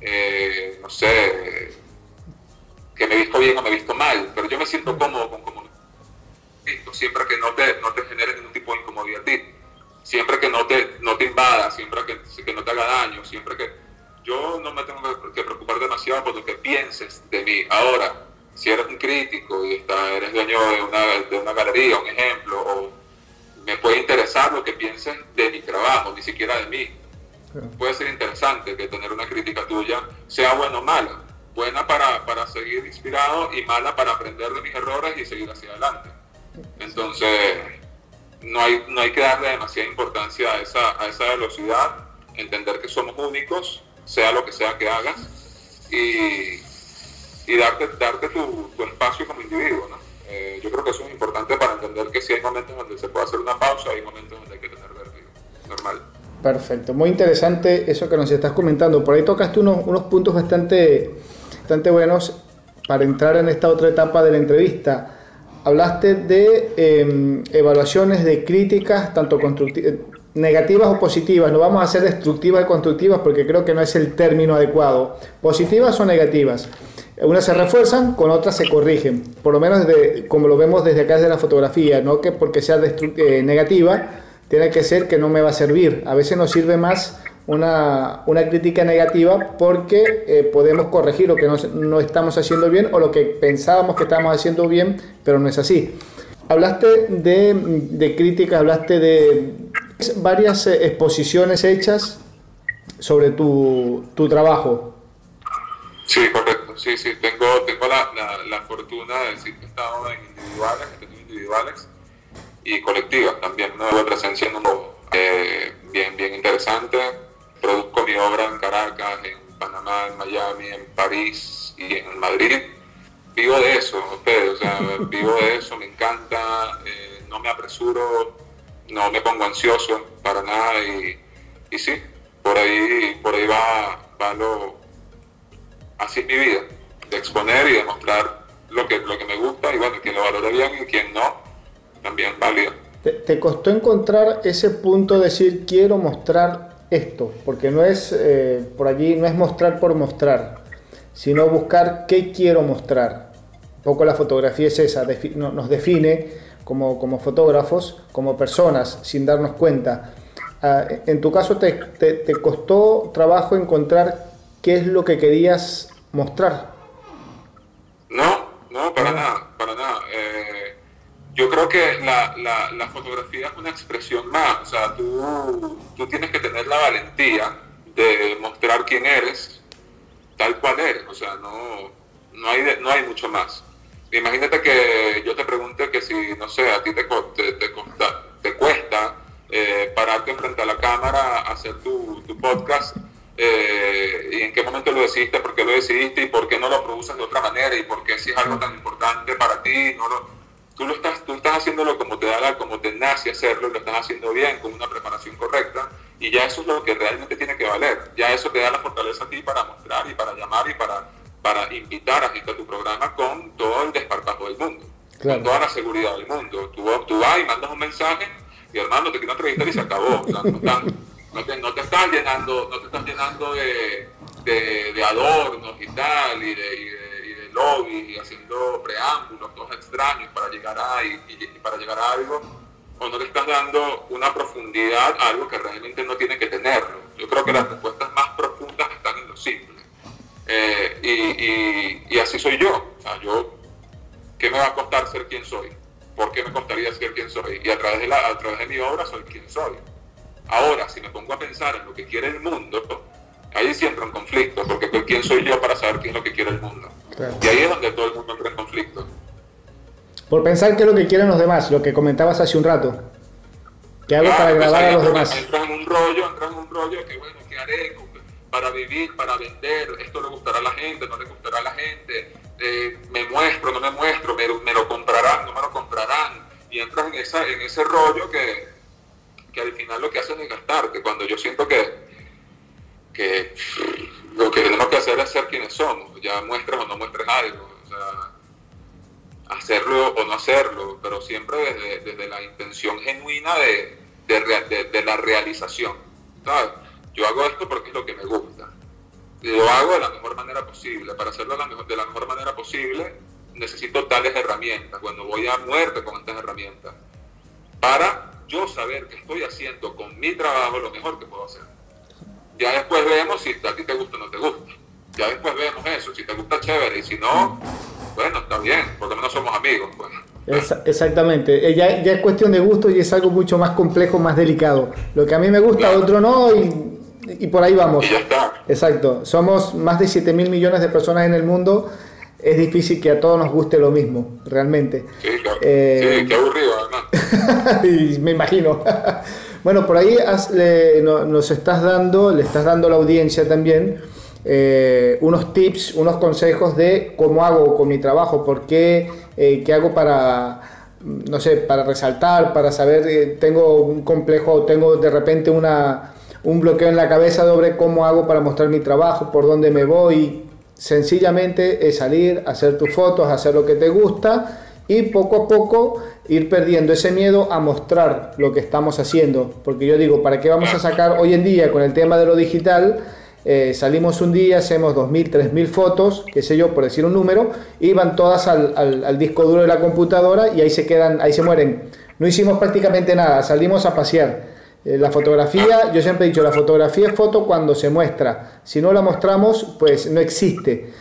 eh, no sé, que me visto bien o me visto mal, pero yo me siento cómodo con cómo visto, siempre que no te, no te genere ningún tipo de incomodidad a ti, siempre que no te, no te invada, siempre que, que no te haga daño, siempre que yo no me tengo que preocupar demasiado por lo que pienses de mí. Ahora, si eres un crítico y está, eres dueño de una, de una galería, un ejemplo, o me puede interesar lo que pienses de mi trabajo, ni siquiera de mí. Puede ser interesante que tener una crítica tuya sea buena o mala buena para, para seguir inspirado y mala para aprender de mis errores y seguir hacia adelante. Entonces, no hay, no hay que darle demasiada importancia a esa, a esa velocidad, entender que somos únicos, sea lo que sea que hagas, y, y darte, darte tu, tu, espacio como individuo. ¿no? Eh, yo creo que eso es importante para entender que si hay momentos donde se puede hacer una pausa, hay momentos donde hay que tener vértigo. Normal. Perfecto, muy interesante eso que nos estás comentando. Por ahí tocaste unos, unos puntos bastante bastante buenos para entrar en esta otra etapa de la entrevista. Hablaste de em, evaluaciones de críticas, tanto negativas o positivas. No vamos a hacer destructivas y constructivas porque creo que no es el término adecuado. Positivas o negativas. Unas se refuerzan, con otras se corrigen. Por lo menos como lo vemos desde acá desde la fotografía, no que porque sea eh, negativa tiene que ser que no me va a servir. A veces nos sirve más una, una crítica negativa porque eh, podemos corregir lo que no, no, estamos haciendo bien o lo que pensábamos que estábamos haciendo bien, pero no es así. Hablaste de, de críticas, hablaste de varias eh, exposiciones hechas sobre tu, tu, trabajo. Sí, correcto. Sí, sí, tengo, tengo la, la, fortuna de decir que he estado en individuales, en individuales y colectivas también, una presencia en un eh, bien, bien interesante produzco mi obra en Caracas, en Panamá, en Miami, en París y en Madrid. Vivo de eso, ustedes, o sea, vivo de eso, me encanta, eh, no me apresuro, no me pongo ansioso para nada y, y sí, por ahí, por ahí va, va lo, así es mi vida, de exponer y demostrar lo que, lo que me gusta y bueno, quien lo valora bien y quien no, también válido. ¿Te, ¿Te, costó encontrar ese punto de decir quiero mostrar esto, porque no es eh, por allí, no es mostrar por mostrar, sino buscar qué quiero mostrar. Un poco la fotografía es esa, nos define como, como, fotógrafos, como personas, sin darnos cuenta. Ah, en tu caso, te, te, costó trabajo encontrar qué es lo que querías mostrar? No, no, para nada, para nada. Eh, yo creo que la, la, fotografía es una expresión más, o sea, tú, tú, tienes que tener la valentía de mostrar quién eres, tal cual eres, o sea, no, no, hay, no hay mucho más. Imagínate que yo te pregunte que si, no sé, a ti te, te, te, te cuesta eh, pararte frente a la cámara, hacer tu, tu podcast, eh, y en qué momento lo decidiste, por qué lo decidiste y por qué no lo produces de otra manera y por qué si es algo tan importante para ti, no lo tú lo estás, tú estás haciéndolo como te da como te nace hacerlo, lo estás haciendo bien, con una preparación correcta, y ya eso es lo que realmente tiene que valer. Ya eso te da la fortaleza a ti para mostrar y para llamar y para, para invitar a gente a tu programa con todo el desparpajo del mundo. con toda la seguridad del mundo. Tú, tú vas y mandas un mensaje y hermano te quiero entrevistar y se acabó. O sea, no, no, te, estás llenando, no te estás llenando de, de, adornos y tal, y de, y de, y lobby, y haciendo preámbulos, todos extraños para llegar a, y, y para llegar a algo o no le estás dando una profundidad a algo que realmente no tiene que tenerlo. Yo creo que las respuestas más profundas están en lo simple. Eh, y, así soy yo. O sea, yo, ¿qué me va a costar ser quien soy? ¿Por qué me costaría ser quien soy? Y a través de, la, a través de mi obra soy quien soy. Ahora, si me pongo a pensar en lo que quiere el mundo, ahí siempre un conflicto, porque ¿quién soy yo para saber qué es lo que quiere el mundo? Y ahí es donde todo el mundo entra en conflicto. Por pensar qué es lo que quieren los demás, lo que comentabas hace un rato. ¿Qué hago para agradar a los demás? Entras en un rollo, entras en un rollo que bueno, ¿qué haré para vivir, para vender? ¿Esto le gustará a la gente? ¿No le gustará a la gente? Eh, ¿Me muestro, no me muestro? ¿Me, lo comprarán, no me lo comprarán? Y entras en, esa, en ese rollo que, que al final lo que hacen es gastarte. Cuando yo siento que, que lo que tenemos que hacer es ser quienes somos, ya muestres o no muestres algo. O hacerlo o no hacerlo, pero siempre desde, la intención genuina de, de, la realización. Yo hago esto porque es lo que me gusta. Lo hago de la mejor manera posible. Para hacerlo de la mejor, de la mejor manera posible necesito tales herramientas. Cuando voy a muerte con estas herramientas. Para yo saber que estoy haciendo con mi trabajo lo mejor que puedo hacer. Ya después vemos si a ti te gusta o no te gusta. Ya después vemos eso. Si te gusta, chévere. Y si no, bueno, está bien, por lo menos somos amigos. Pues. exactamente, eh, ya, ya, es cuestión de gusto y es algo mucho más complejo, más delicado. Lo que a mí me gusta, a otro no, y, y, por ahí vamos. Y ya está. Exacto, somos más de 7 mil millones de personas en el mundo, es difícil que a todos nos guste lo mismo, realmente. Sí, claro. Eh, sí, qué aburrido además. y me imagino. bueno, por ahí nos estás dando, le estás dando a la audiencia también eh, unos tips, unos consejos de cómo hago con mi trabajo, por qué, eh, qué hago para, no sé, para resaltar, para saber, eh, tengo un complejo, tengo de repente una, un bloqueo en la cabeza sobre cómo hago para mostrar mi trabajo, por dónde me voy. Sencillamente es salir, hacer tus fotos, hacer lo que te gusta y poco a poco ir perdiendo ese miedo a mostrar lo que estamos haciendo. Porque yo digo, ¿para qué vamos a sacar hoy en día con el tema de lo digital? Eh, salimos un día, hacemos 2.000, 3.000 fotos, qué sé yo, por decir un número, y van todas al, disco duro de la computadora y ahí se quedan, ahí se mueren. No hicimos prácticamente nada, salimos a pasear. Eh, la fotografía, yo siempre he dicho, la fotografía es foto cuando se muestra. Si no la mostramos, pues no existe.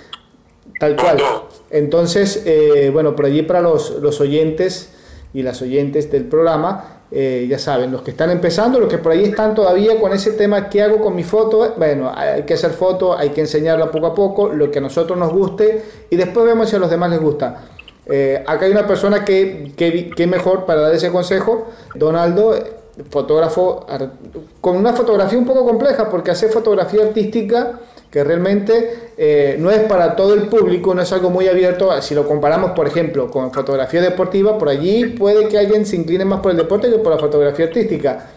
Tal cual. Entonces, eh, bueno, por allí para los, los oyentes y las oyentes del programa, eh, ya saben, los que están empezando, los que por ahí están todavía con ese tema, ¿qué hago con mi foto? Bueno, hay que hacer foto, hay que enseñarla poco a poco, lo que a nosotros nos guste y después vemos si a los demás les gusta. Acá hay una persona que, que, que, mejor para dar ese consejo, Donaldo, fotógrafo, con una fotografía un poco compleja, porque hacer fotografía artística que realmente eh, no es para todo el público, no es algo muy abierto. Si lo comparamos, por ejemplo, con fotografía deportiva, por allí puede que alguien se incline más por el deporte que por la fotografía artística.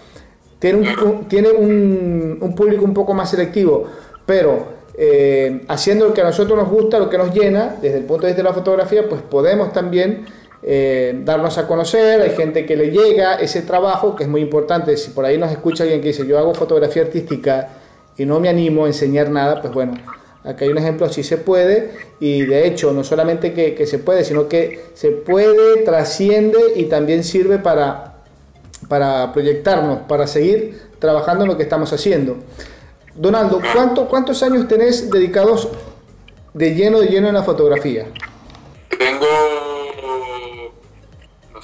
Tiene un, tiene un, público un poco más selectivo, pero eh, haciendo lo que a nosotros nos gusta, lo que nos llena, desde el punto de vista de la fotografía, pues podemos también eh, darnos a conocer, hay gente que le llega ese trabajo, que es muy importante, si por ahí nos escucha alguien que dice, yo hago fotografía artística y no me animo a enseñar nada, pues bueno, acá hay un ejemplo, sí se puede, y de hecho no solamente que, se puede, sino que se puede, trasciende y también sirve para, para proyectarnos, para seguir trabajando en lo que estamos haciendo. Donaldo, ¿cuánto, ¿cuántos años tenés dedicados de lleno, de lleno en la fotografía?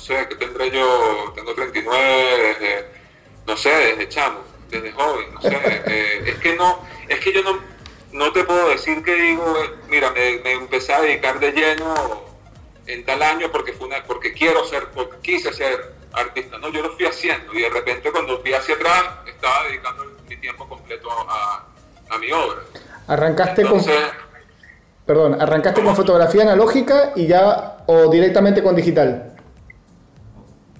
Sé, que tendré yo, tengo 39, no sé, desde chamo desde joven, no sé, eh, es que no, es que yo no, no te puedo decir que digo, mira, me, empecé a dedicar de lleno en tal año porque fue una, porque quiero ser, porque quise ser artista, no, yo lo fui haciendo y de repente cuando fui hacia atrás estaba dedicando mi tiempo completo a, mi obra. Arrancaste con, perdón, arrancaste con fotografía analógica y ya o directamente con digital.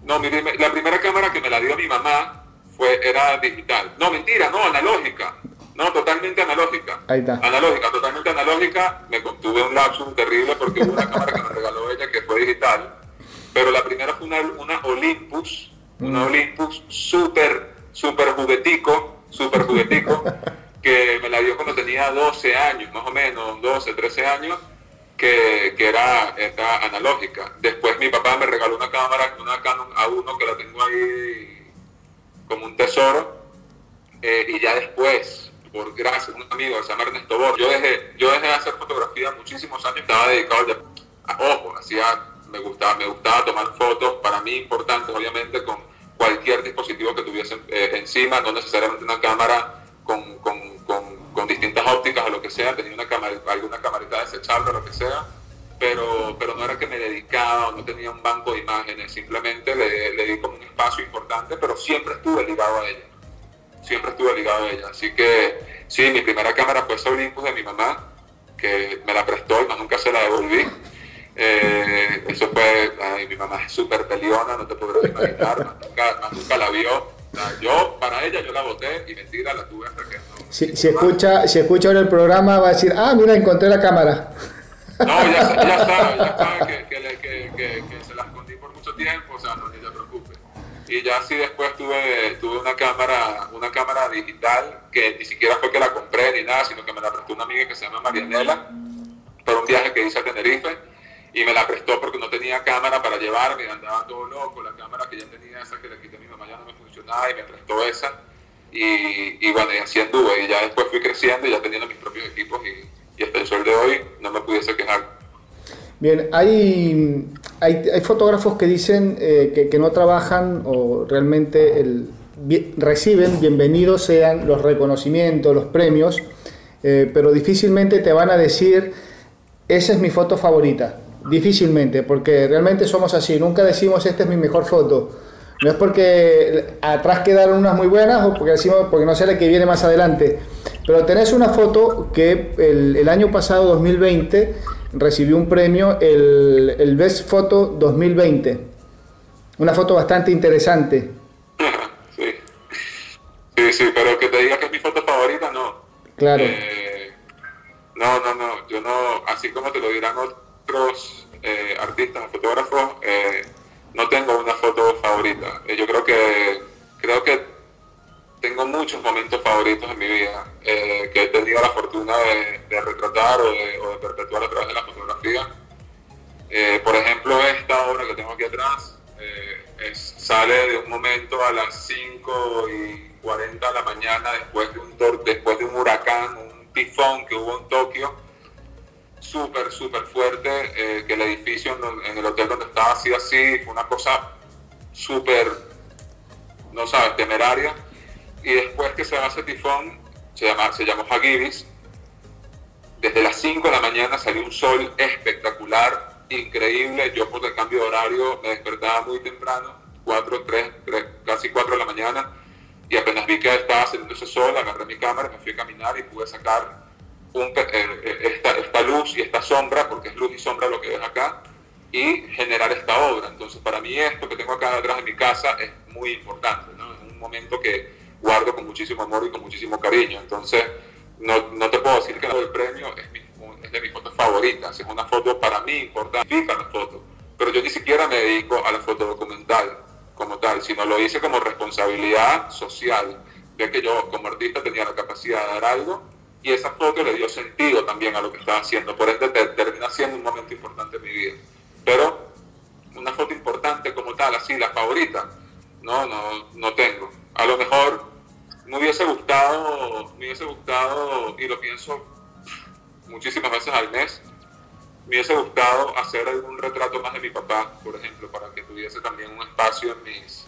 No, la primera cámara que me la dio mi mamá fue, era digital. No, mentira, no, analógica. No, totalmente analógica. Ahí está. Analógica, totalmente analógica. Me tuve un lapsus terrible porque hubo una cámara que me regaló ella que fue digital. pero la primera fue una, una Olympus, una mm. Olympus súper, súper juguetico, súper juguetico, que me la dio cuando tenía 12 años, más o menos, 12, 13 años, que, que era, era, analógica. Después mi papá me regaló una cámara, una Canon A1 que la tengo ahí como un tesoro, eh, y ya después, por gracias a un amigo se llama Ernesto Bor, yo dejé, yo dejé de hacer fotografía muchísimos años, estaba dedicado a, ojo, hacía me gustaba, me gustaba tomar fotos, para mí importantes, obviamente, con cualquier dispositivo que tuviese eh, encima, no necesariamente una cámara con, con, distintas ópticas o lo que sea, tenía una cámara, alguna camarita desechable o lo que sea, pero, pero no era que me dedicaba o no tenía un banco de imágenes, simplemente le, le di como un espacio importante, pero siempre estuve ligado a ella, siempre estuve ligado a ella, así que sí, mi primera cámara fue esa Olympus de mi mamá, que me la prestó y más nunca se la devolví. Eh, eso fue, ay, mi mamá es súper peleona, no te podrás imaginar, más nunca, nunca, la vio. Yo, para ella, yo la voté y mentira, la tuve hasta que no. Si, escucha, si escucha ahora el programa, va a decir, ah, mira, encontré la cámara. No, ya, ya sabe, ya sabe que, que, que, que, se la escondí por mucho tiempo, o sea, no ni te preocupes. Y ya sí después tuve, tuve una cámara, una cámara digital que ni siquiera fue que la compré ni nada, sino que me la prestó una amiga que se llama Marianela, por un viaje que hice a Tenerife y me la prestó porque no tenía cámara para llevarme, andaba todo loco, la cámara que ya tenía, esa que le quité a mi mamá ya no me funcionaba y me prestó esa. Y, y bueno, y así anduve, y ya después fui creciendo y ya teniendo mis propios equipos y, y hasta el sol de hoy no me pudiese quejar. Bien, hay, hay, hay fotógrafos que dicen eh, que, que, no trabajan o realmente el, reciben, bienvenidos sean los reconocimientos, los premios, eh, pero difícilmente te van a decir, esa es mi foto favorita. Difícilmente, porque realmente somos así. Nunca decimos esta es mi mejor foto. No es porque atrás quedaron unas muy buenas o porque decimos porque no sé la que viene más adelante. Pero tenés una foto que el, el año pasado, 2020, recibió un premio, el, el, Best Photo 2020. Una foto bastante interesante. Sí. Sí, sí, pero que te diga que es mi foto favorita, no. Claro. Eh, no, no, no. Yo no, así como te lo dirán otros eh, artistas o fotógrafos, eh, no tengo una foto favorita. Eh, yo creo que creo que tengo muchos momentos favoritos en mi vida que he tenido la fortuna de, retratar o de, perpetuar a través de la fotografía. por ejemplo, esta obra que tengo aquí atrás sale de un momento a las 5 y 40 de la mañana después de un, después de un huracán, un tifón que hubo en Tokio súper, súper fuerte, eh, que el edificio en, el hotel donde estaba así, así, fue una cosa súper, no sabes, temeraria. Y después que se va ese tifón, se, llama, se llamó Hagibis, desde las 5 de la mañana salió un sol espectacular, increíble. Yo por el cambio de horario me despertaba muy temprano, 4, 3, casi 4 de la mañana, y apenas vi que estaba saliendo ese sol, agarré mi cámara, me fui a caminar y pude sacar eh, eh, esta, luz y esta sombra, porque es luz y sombra lo que ves acá, y generar esta obra. Entonces, para mí esto que tengo acá detrás de mi casa es muy importante, ¿no? Es un momento que guardo con muchísimo amor y con muchísimo cariño. Entonces, no, no te puedo decir que el premio es, es, de mis fotos favoritas, es una foto para mí importante, fija la foto, pero yo ni siquiera me dedico a la foto documental como tal, sino lo hice como responsabilidad social, de que yo como artista tenía la capacidad de dar algo y esa foto le dio sentido también a lo que estaba haciendo. Por ende, termina siendo un momento importante en mi vida. Pero una foto importante como tal, así, la favorita, no, no, no tengo. A lo mejor me hubiese gustado, me hubiese gustado, y lo pienso muchísimas veces al mes, me hubiese gustado hacer algún retrato más de mi papá, por ejemplo, para que tuviese también un espacio en mis,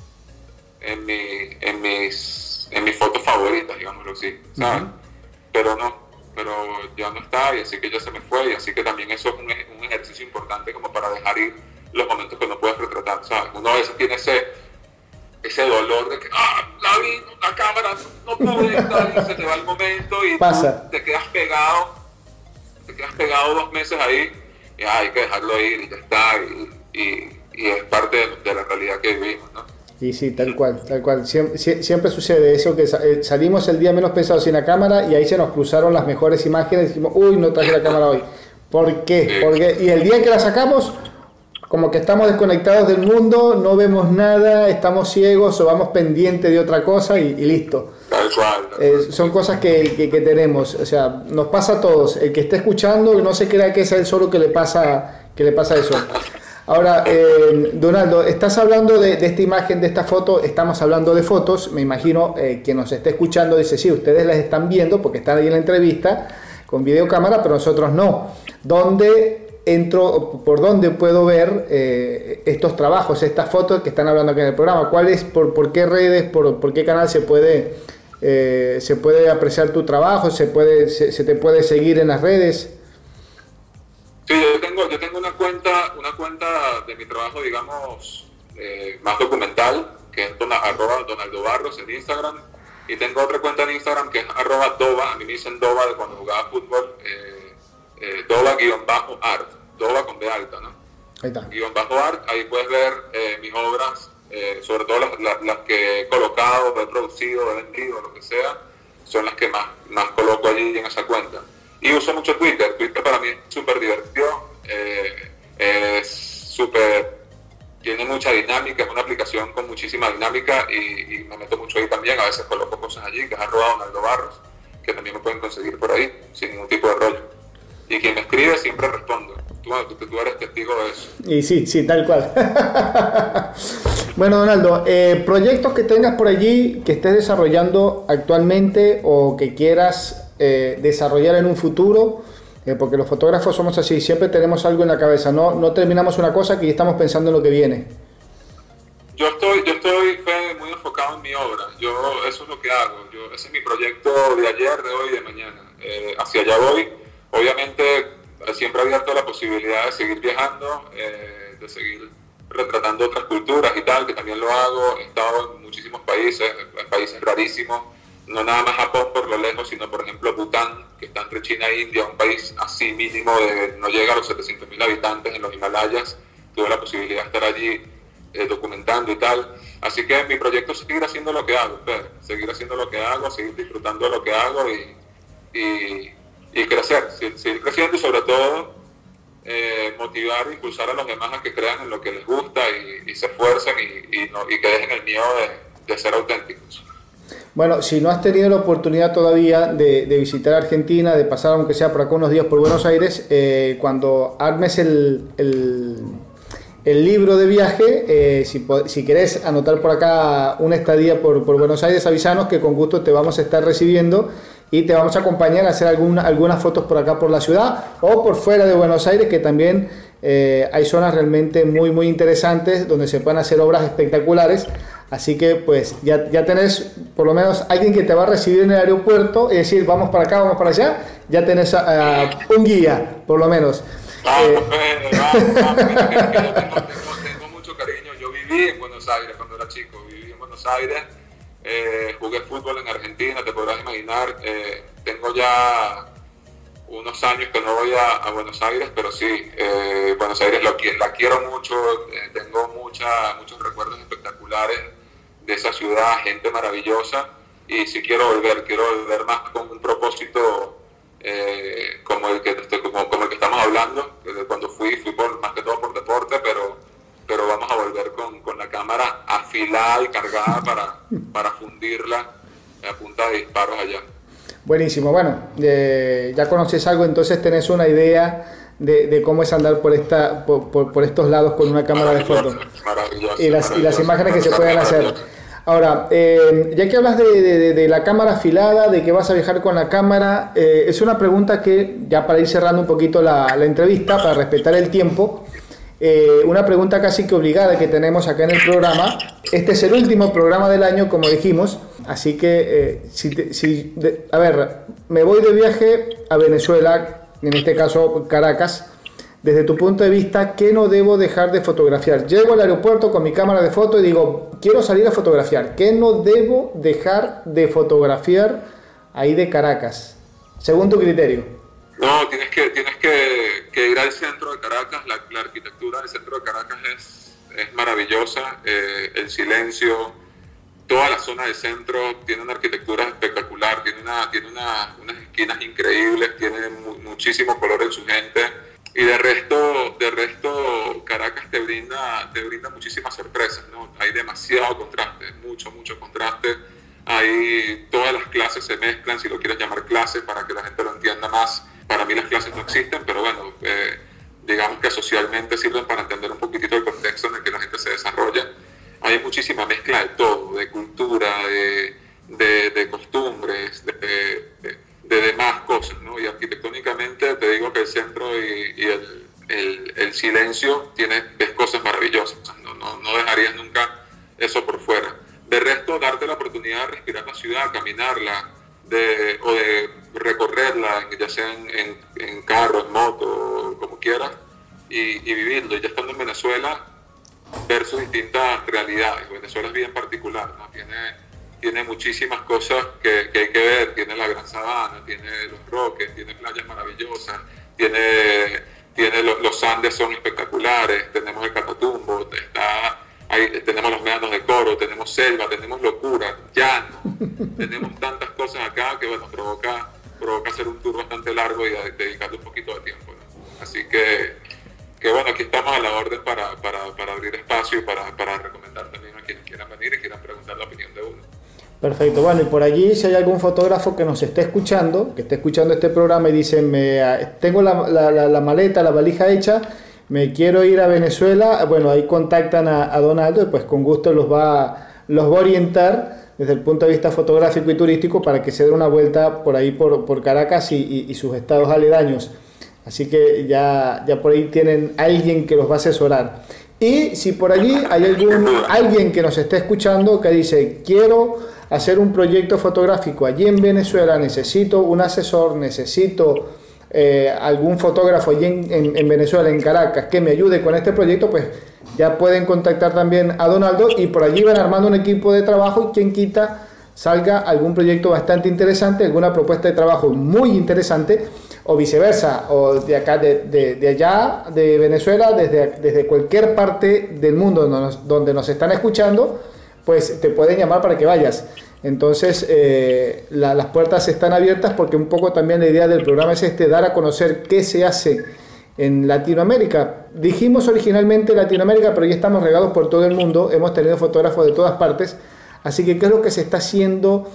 en, mi, en mis, en mis fotos favoritas, digámoslo así, ¿sabes? Pero no, pero ya no está y así que ya se me fue y así que también eso es un, un ejercicio importante como para dejar ir los momentos que no puedes retratar, ¿sabes? Uno a veces tiene ese, ese dolor de que, ah, la vi, la cámara, no pude estar y se te va el momento y te quedas pegado, te quedas pegado dos meses ahí y hay que dejarlo ir y ya está y, y, y es parte de, de la realidad que vivimos, ¿no? Y sí, tal cual, tal cual. Siempre, sucede eso, que eh, salimos el día menos pensado sin la cámara y ahí se nos cruzaron las mejores imágenes y dijimos, uy, no traje la cámara hoy. ¿Por qué? Porque, y el día que la sacamos, como que estamos desconectados del mundo, no vemos nada, estamos ciegos o vamos pendientes de otra cosa y, listo. Eh, son cosas que, que, tenemos, o sea, nos pasa a todos. El que esté escuchando, no se crea que es el solo que le pasa, que le pasa eso. Ahora, eh, Donaldo, estás hablando de, esta imagen, de esta foto, estamos hablando de fotos, me imagino eh, que nos esté escuchando dice, sí, ustedes las están viendo porque están ahí en la entrevista con videocámara, pero nosotros no. ¿Dónde entro, por dónde puedo ver eh, estos trabajos, estas fotos que están hablando aquí en el programa? ¿Cuál por, por qué redes, por, por qué canal se puede, se puede apreciar tu trabajo, se, puede, se te puede seguir en las redes? Sí, yo tengo, yo tengo una cuenta, una cuenta de mi trabajo, digamos, eh, más documental, que es arroba Donaldo Barros en Instagram. Y tengo otra cuenta en Instagram que es arroba Doba, a mí me dicen Doba de cuando jugaba fútbol, eh, eh, Doba-art, Doba con B alta, ¿no? Ahí está. Guión bajo art, ahí puedes ver mis obras, sobre todo las, las, que he colocado, he producido, he vendido, lo que sea, son las que más, más coloco allí en esa cuenta. Y uso mucho Twitter. Twitter para mí es súper divertido. Eh, es súper. Tiene mucha dinámica, es una aplicación con muchísima dinámica y, me meto mucho ahí también. A veces coloco cosas allí, que es arroba Donaldo Barros, que también me pueden conseguir por ahí, sin ningún tipo de rollo. Y quien me escribe siempre respondo. Tú, eres testigo de eso. Y sí, sí, tal cual. bueno, Donaldo, eh, proyectos que tengas por allí, que estés desarrollando actualmente o que quieras eh, desarrollar en un futuro, eh, porque los fotógrafos somos así, siempre tenemos algo en la cabeza, no, no terminamos una cosa que ya estamos pensando en lo que viene. Yo estoy, yo estoy muy enfocado en mi obra, yo eso es lo que hago, yo, ese es mi proyecto de ayer, de hoy y de mañana, eh, hacia allá voy, obviamente siempre he abierto la posibilidad de seguir viajando, de seguir retratando otras culturas y tal, que también lo hago, he estado en muchísimos países, en países rarísimos, no nada más Japón por lo lejos, sino por ejemplo Bután, que está entre China e India, un país así mínimo, de, no llega a los 700.000 habitantes en los Himalayas. Tuve la posibilidad de estar allí eh, documentando y tal. Así que mi proyecto es seguir haciendo lo que hago, seguir haciendo lo que hago, seguir disfrutando de lo que hago y, y, crecer, seguir creciendo y sobre todo eh, motivar e impulsar a los demás a que crean en lo que les gusta y, se esfuercen y, no, que dejen el miedo de ser auténticos. Bueno, si no has tenido la oportunidad todavía de, visitar Argentina, de pasar aunque sea por acá unos días por Buenos Aires, eh, cuando armes el, libro de viaje, eh, si, si, querés anotar por acá una estadía por, por, Buenos Aires, avisanos que con gusto te vamos a estar recibiendo y te vamos a acompañar a hacer alguna, algunas fotos por acá por la ciudad o por fuera de Buenos Aires, que también eh, hay zonas realmente muy, muy interesantes donde se pueden hacer obras espectaculares. Así que pues ya, ya tenés por lo menos alguien que te va a recibir en el aeropuerto y decir vamos para acá, vamos para allá, ya tenés uh, un guía, por lo menos. Vamos, eh, vamos, tengo, mucho cariño. Yo viví en Buenos Aires cuando era chico, viví en Buenos Aires, eh, jugué fútbol en Argentina, te podrás imaginar. Eh, tengo ya unos años que no voy a, Buenos Aires, pero sí, eh, Buenos Aires lo, la quiero mucho, tengo mucha, muchos recuerdos espectaculares de esa ciudad, gente maravillosa, y si quiero volver, quiero volver más con un propósito eh, como, el que, como, como, el que estamos hablando, cuando fui, fui por, más que todo por deporte, pero, pero vamos a volver con, con la cámara afilada y cargada para, para fundirla a punta de disparos allá. Buenísimo, bueno, eh, ya conoces algo, entonces tenés una idea de, cómo es andar por, esta, por, por, estos lados con una cámara de fotos y las, y las imágenes que se pueden hacer. Ahora, eh, ya que hablas de, de, la cámara afilada, de que vas a viajar con la cámara, eh, es una pregunta que, ya para ir cerrando un poquito la, la entrevista, para respetar el tiempo, eh, una pregunta casi que obligada que tenemos acá en el programa. Este es el último programa del año, como dijimos, así que, si, si a ver, me voy de viaje a Venezuela, en este caso Caracas, desde tu punto de vista, ¿qué no debo dejar de fotografiar? Llego al aeropuerto con mi cámara de foto y digo, quiero salir a fotografiar. ¿Qué no debo dejar de fotografiar ahí de Caracas? Según tu criterio. No, tienes que, tienes que, ir al centro de Caracas. La, arquitectura del centro de Caracas es, es maravillosa. Eh, el silencio, toda la zona del centro tiene una arquitectura espectacular, tiene, una, tiene una, unas esquinas increíbles, tiene muchísimo color en su gente y de resto, de resto Caracas te brinda, te brinda muchísimas sorpresas, ¿no? Hay demasiado contraste, mucho, mucho contraste. Hay, todas las clases se mezclan, si lo quieres llamar clases, para que la gente lo entienda más. Para mí las clases no existen, pero bueno, eh, digamos que socialmente sirven para entender un poquitito el contexto en el que la gente se desarrolla. Hay muchísima mezcla de todo, de cultura, de, de, costumbres, de, de, demás cosas, ¿no? Y arquitectónicamente te digo que el centro y, el, el, el, silencio tiene ves cosas maravillosas, no, no, no, dejarías nunca eso por fuera. De resto, darte la oportunidad de respirar la ciudad, caminarla, de, o de recorrerla, ya sea en, en, carro, en moto, como quieras, y, y vivirlo. Y ya estando en Venezuela, ver sus distintas realidades. Venezuela es bien particular, ¿no? Tiene tiene muchísimas cosas que, que, hay que ver. Tiene la Gran Sabana, tiene los Roques, tiene playas maravillosas, tiene, tiene los, los Andes son espectaculares, tenemos el Catatumbo, está, ahí, tenemos los médanos de Coro, tenemos selva, tenemos locura, llano, tenemos tantas cosas acá que bueno, provoca, provoca hacer un tour bastante largo y dedicarle un poquito de tiempo. Así que, que bueno, aquí estamos a la orden para, para, para abrir espacio y para, para recomendar también a quienes quieran venir y quieran preguntar la opinión de uno. Perfecto, bueno, y por allí si hay algún fotógrafo que nos esté escuchando, que esté escuchando este programa y dice, me, tengo la, la, maleta, la valija hecha, me quiero ir a Venezuela, bueno, ahí contactan a, Donaldo y pues con gusto los va, los va a orientar desde el punto de vista fotográfico y turístico para que se dé una vuelta por ahí por, por Caracas y, y, sus estados aledaños. Así que ya, ya por ahí tienen alguien que los va a asesorar. Y si por allí hay algún, alguien que nos esté escuchando que dice, quiero hacer un proyecto fotográfico allí en Venezuela, necesito un asesor, necesito eh, algún fotógrafo allí en, Venezuela, en Caracas, que me ayude con este proyecto, pues ya pueden contactar también a Donaldo y por allí van armando un equipo de trabajo y quien quita salga algún proyecto bastante interesante, alguna propuesta de trabajo muy interesante o viceversa, o de acá, de, de, allá, de Venezuela, desde, desde cualquier parte del mundo donde nos, donde nos están escuchando, pues te pueden llamar para que vayas. Entonces, eh, las puertas están abiertas porque un poco también la idea del programa es este, dar a conocer qué se hace en Latinoamérica. Dijimos originalmente Latinoamérica, pero ya estamos regados por todo el mundo, hemos tenido fotógrafos de todas partes, así que qué es lo que se está haciendo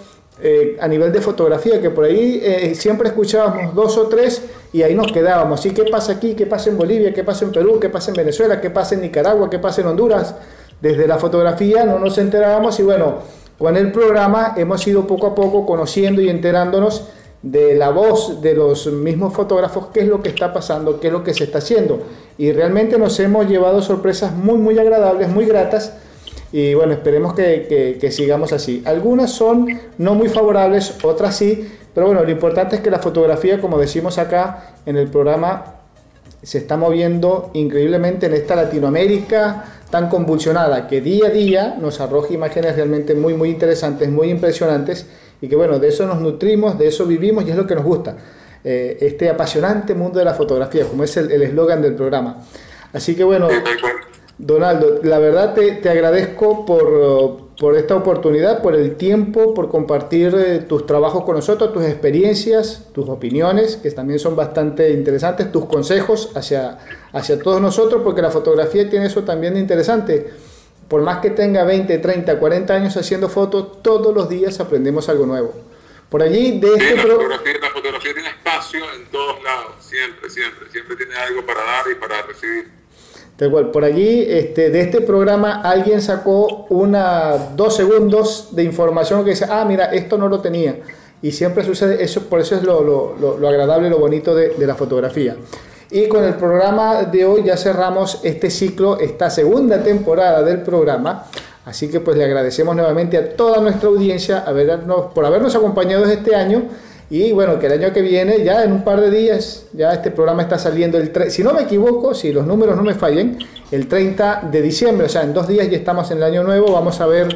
eh, a nivel de fotografía, que por ahí eh, siempre escuchábamos dos o tres y ahí nos quedábamos. ¿Y qué pasa aquí? ¿Qué pasa en Bolivia? ¿Qué pasa en Perú? ¿Qué pasa en Venezuela? ¿Qué pasa en Nicaragua? ¿Qué pasa en Honduras? Desde la fotografía no nos enterábamos y bueno, con el programa hemos ido poco a poco conociendo y enterándonos de la voz de los mismos fotógrafos, qué es lo que está pasando, qué es lo que se está haciendo. Y realmente nos hemos llevado sorpresas muy, muy agradables, muy gratas. Y bueno, esperemos que, que, sigamos así. Algunas son no muy favorables, otras sí. Pero bueno, lo importante es que la fotografía, como decimos acá en el programa, se está moviendo increíblemente en esta Latinoamérica, tan convulsionada que día a día nos arroja imágenes realmente muy, muy interesantes, muy impresionantes y que bueno, de eso nos nutrimos, de eso vivimos y es lo que nos gusta. Eh, este apasionante mundo de la fotografía, como es el eslogan del programa. Así que bueno, Donaldo, la verdad te, te agradezco por, por, esta oportunidad, por el tiempo, por compartir eh, tus trabajos con nosotros, tus experiencias, tus opiniones, que también son bastante interesantes, tus consejos hacia, hacia todos nosotros, porque la fotografía tiene eso también de interesante. Por más que tenga 20, 30, 40 años haciendo fotos, todos los días aprendemos algo nuevo. Por allí, de este la, fotografía, la fotografía tiene espacio en todos lados, siempre, siempre, siempre tiene algo para dar y para recibir. Tal por allí, este, de este programa alguien sacó una, dos segundos de información que dice, ah, mira, esto no lo tenía. Y siempre sucede eso, por eso es lo, lo, lo agradable, lo bonito de, de, la fotografía. Y con el programa de hoy ya cerramos este ciclo, esta segunda temporada del programa. Así que pues le agradecemos nuevamente a toda nuestra audiencia por habernos acompañado este año y bueno, que el año que viene, ya en un par de días, ya este programa está saliendo el si no me equivoco, si los números no me fallen, el 30 de diciembre, o sea, en dos días ya estamos en el año nuevo, vamos a ver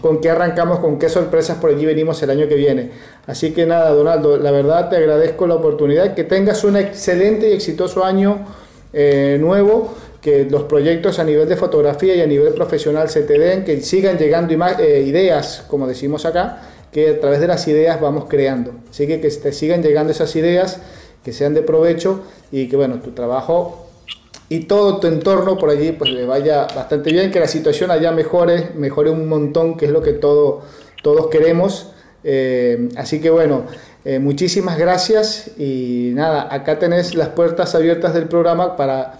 con qué arrancamos, con qué sorpresas por allí venimos el año que viene. Así que nada, Donaldo, la verdad te agradezco la oportunidad, que tengas un excelente y exitoso año eh, nuevo, que los proyectos a nivel de fotografía y a nivel profesional se te den, que sigan llegando eh, ideas, como decimos acá, que a través de las ideas vamos creando. Así que que te sigan llegando esas ideas, que sean de provecho y que bueno, tu trabajo y todo tu entorno por allí pues le vaya bastante bien, que la situación allá mejore, mejore un montón, que es lo que todo, todos queremos. Eh, así que bueno, eh, muchísimas gracias y nada, acá tenés las puertas abiertas del programa para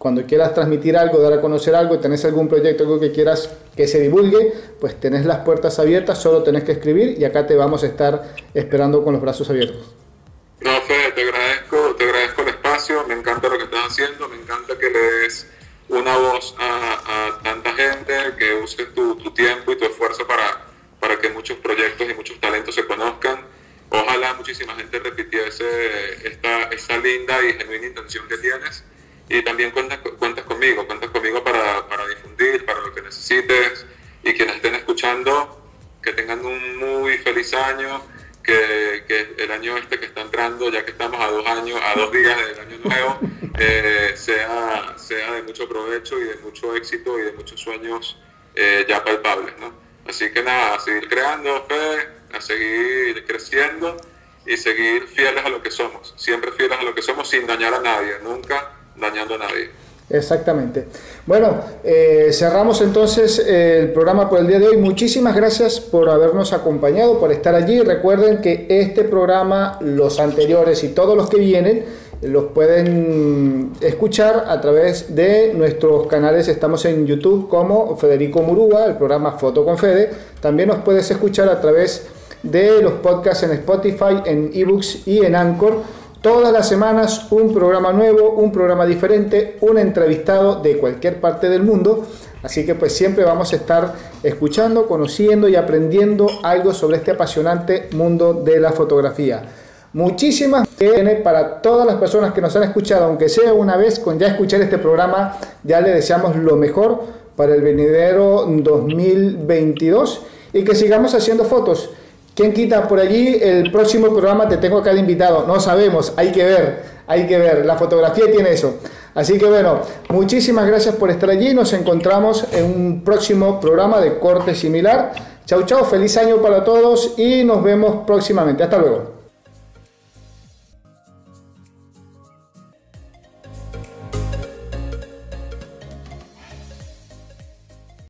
cuando quieras transmitir algo, dar a conocer algo, tenés algún proyecto, algo que quieras que se divulgue, pues tenés las puertas abiertas, solo tenés que escribir y acá te vamos a estar esperando con los brazos abiertos. No, Fede, te agradezco, te agradezco el espacio, me encanta lo que estás haciendo, me encanta que le des una voz a, tanta gente, que uses tu, tiempo y tu esfuerzo para, para que muchos proyectos y muchos talentos se conozcan. Ojalá muchísima gente repitiese esta, esta linda y genuina intención que tienes. Y también cuentas, cuentas conmigo, cuentas conmigo para, para difundir, para lo que necesites. Y quienes estén escuchando, que tengan un muy feliz año que, el año este que está entrando, ya que estamos a dos años, a dos días del año nuevo, eh, sea, sea de mucho provecho y de mucho éxito y de muchos sueños eh, ya palpables, ¿no? Así que nada, a seguir creando fe, a seguir creciendo y seguir fieles a lo que somos, siempre fieles a lo que somos sin dañar a nadie, nunca dañando a nadie. Exactamente. Bueno, eh, cerramos entonces el programa por el día de hoy. Muchísimas gracias por habernos acompañado, por estar allí. Recuerden que este programa, los anteriores y todos los que vienen, los pueden escuchar a través de nuestros canales. Estamos en YouTube como Federico Murúa, el programa Foto con Fede. También nos puedes escuchar a través de los podcasts en Spotify, en eBooks y en Anchor Todas las semanas un programa nuevo, un programa diferente, un entrevistado de cualquier parte del mundo. Así que pues siempre vamos a estar escuchando, conociendo y aprendiendo algo sobre este apasionante mundo de la fotografía. Muchísimas gracias para todas las personas que nos han escuchado, aunque sea una vez, con ya escuchar este programa, ya le deseamos lo mejor para el venidero 2022 y que sigamos haciendo fotos. ¿Quién quita por allí? El próximo programa te tengo acá de invitado. No sabemos, hay que ver, hay que ver. La fotografía tiene eso. Así que bueno, muchísimas gracias por estar allí. Nos encontramos en un próximo programa de corte similar. Chau, chau, feliz año para todos y nos vemos próximamente. Hasta luego.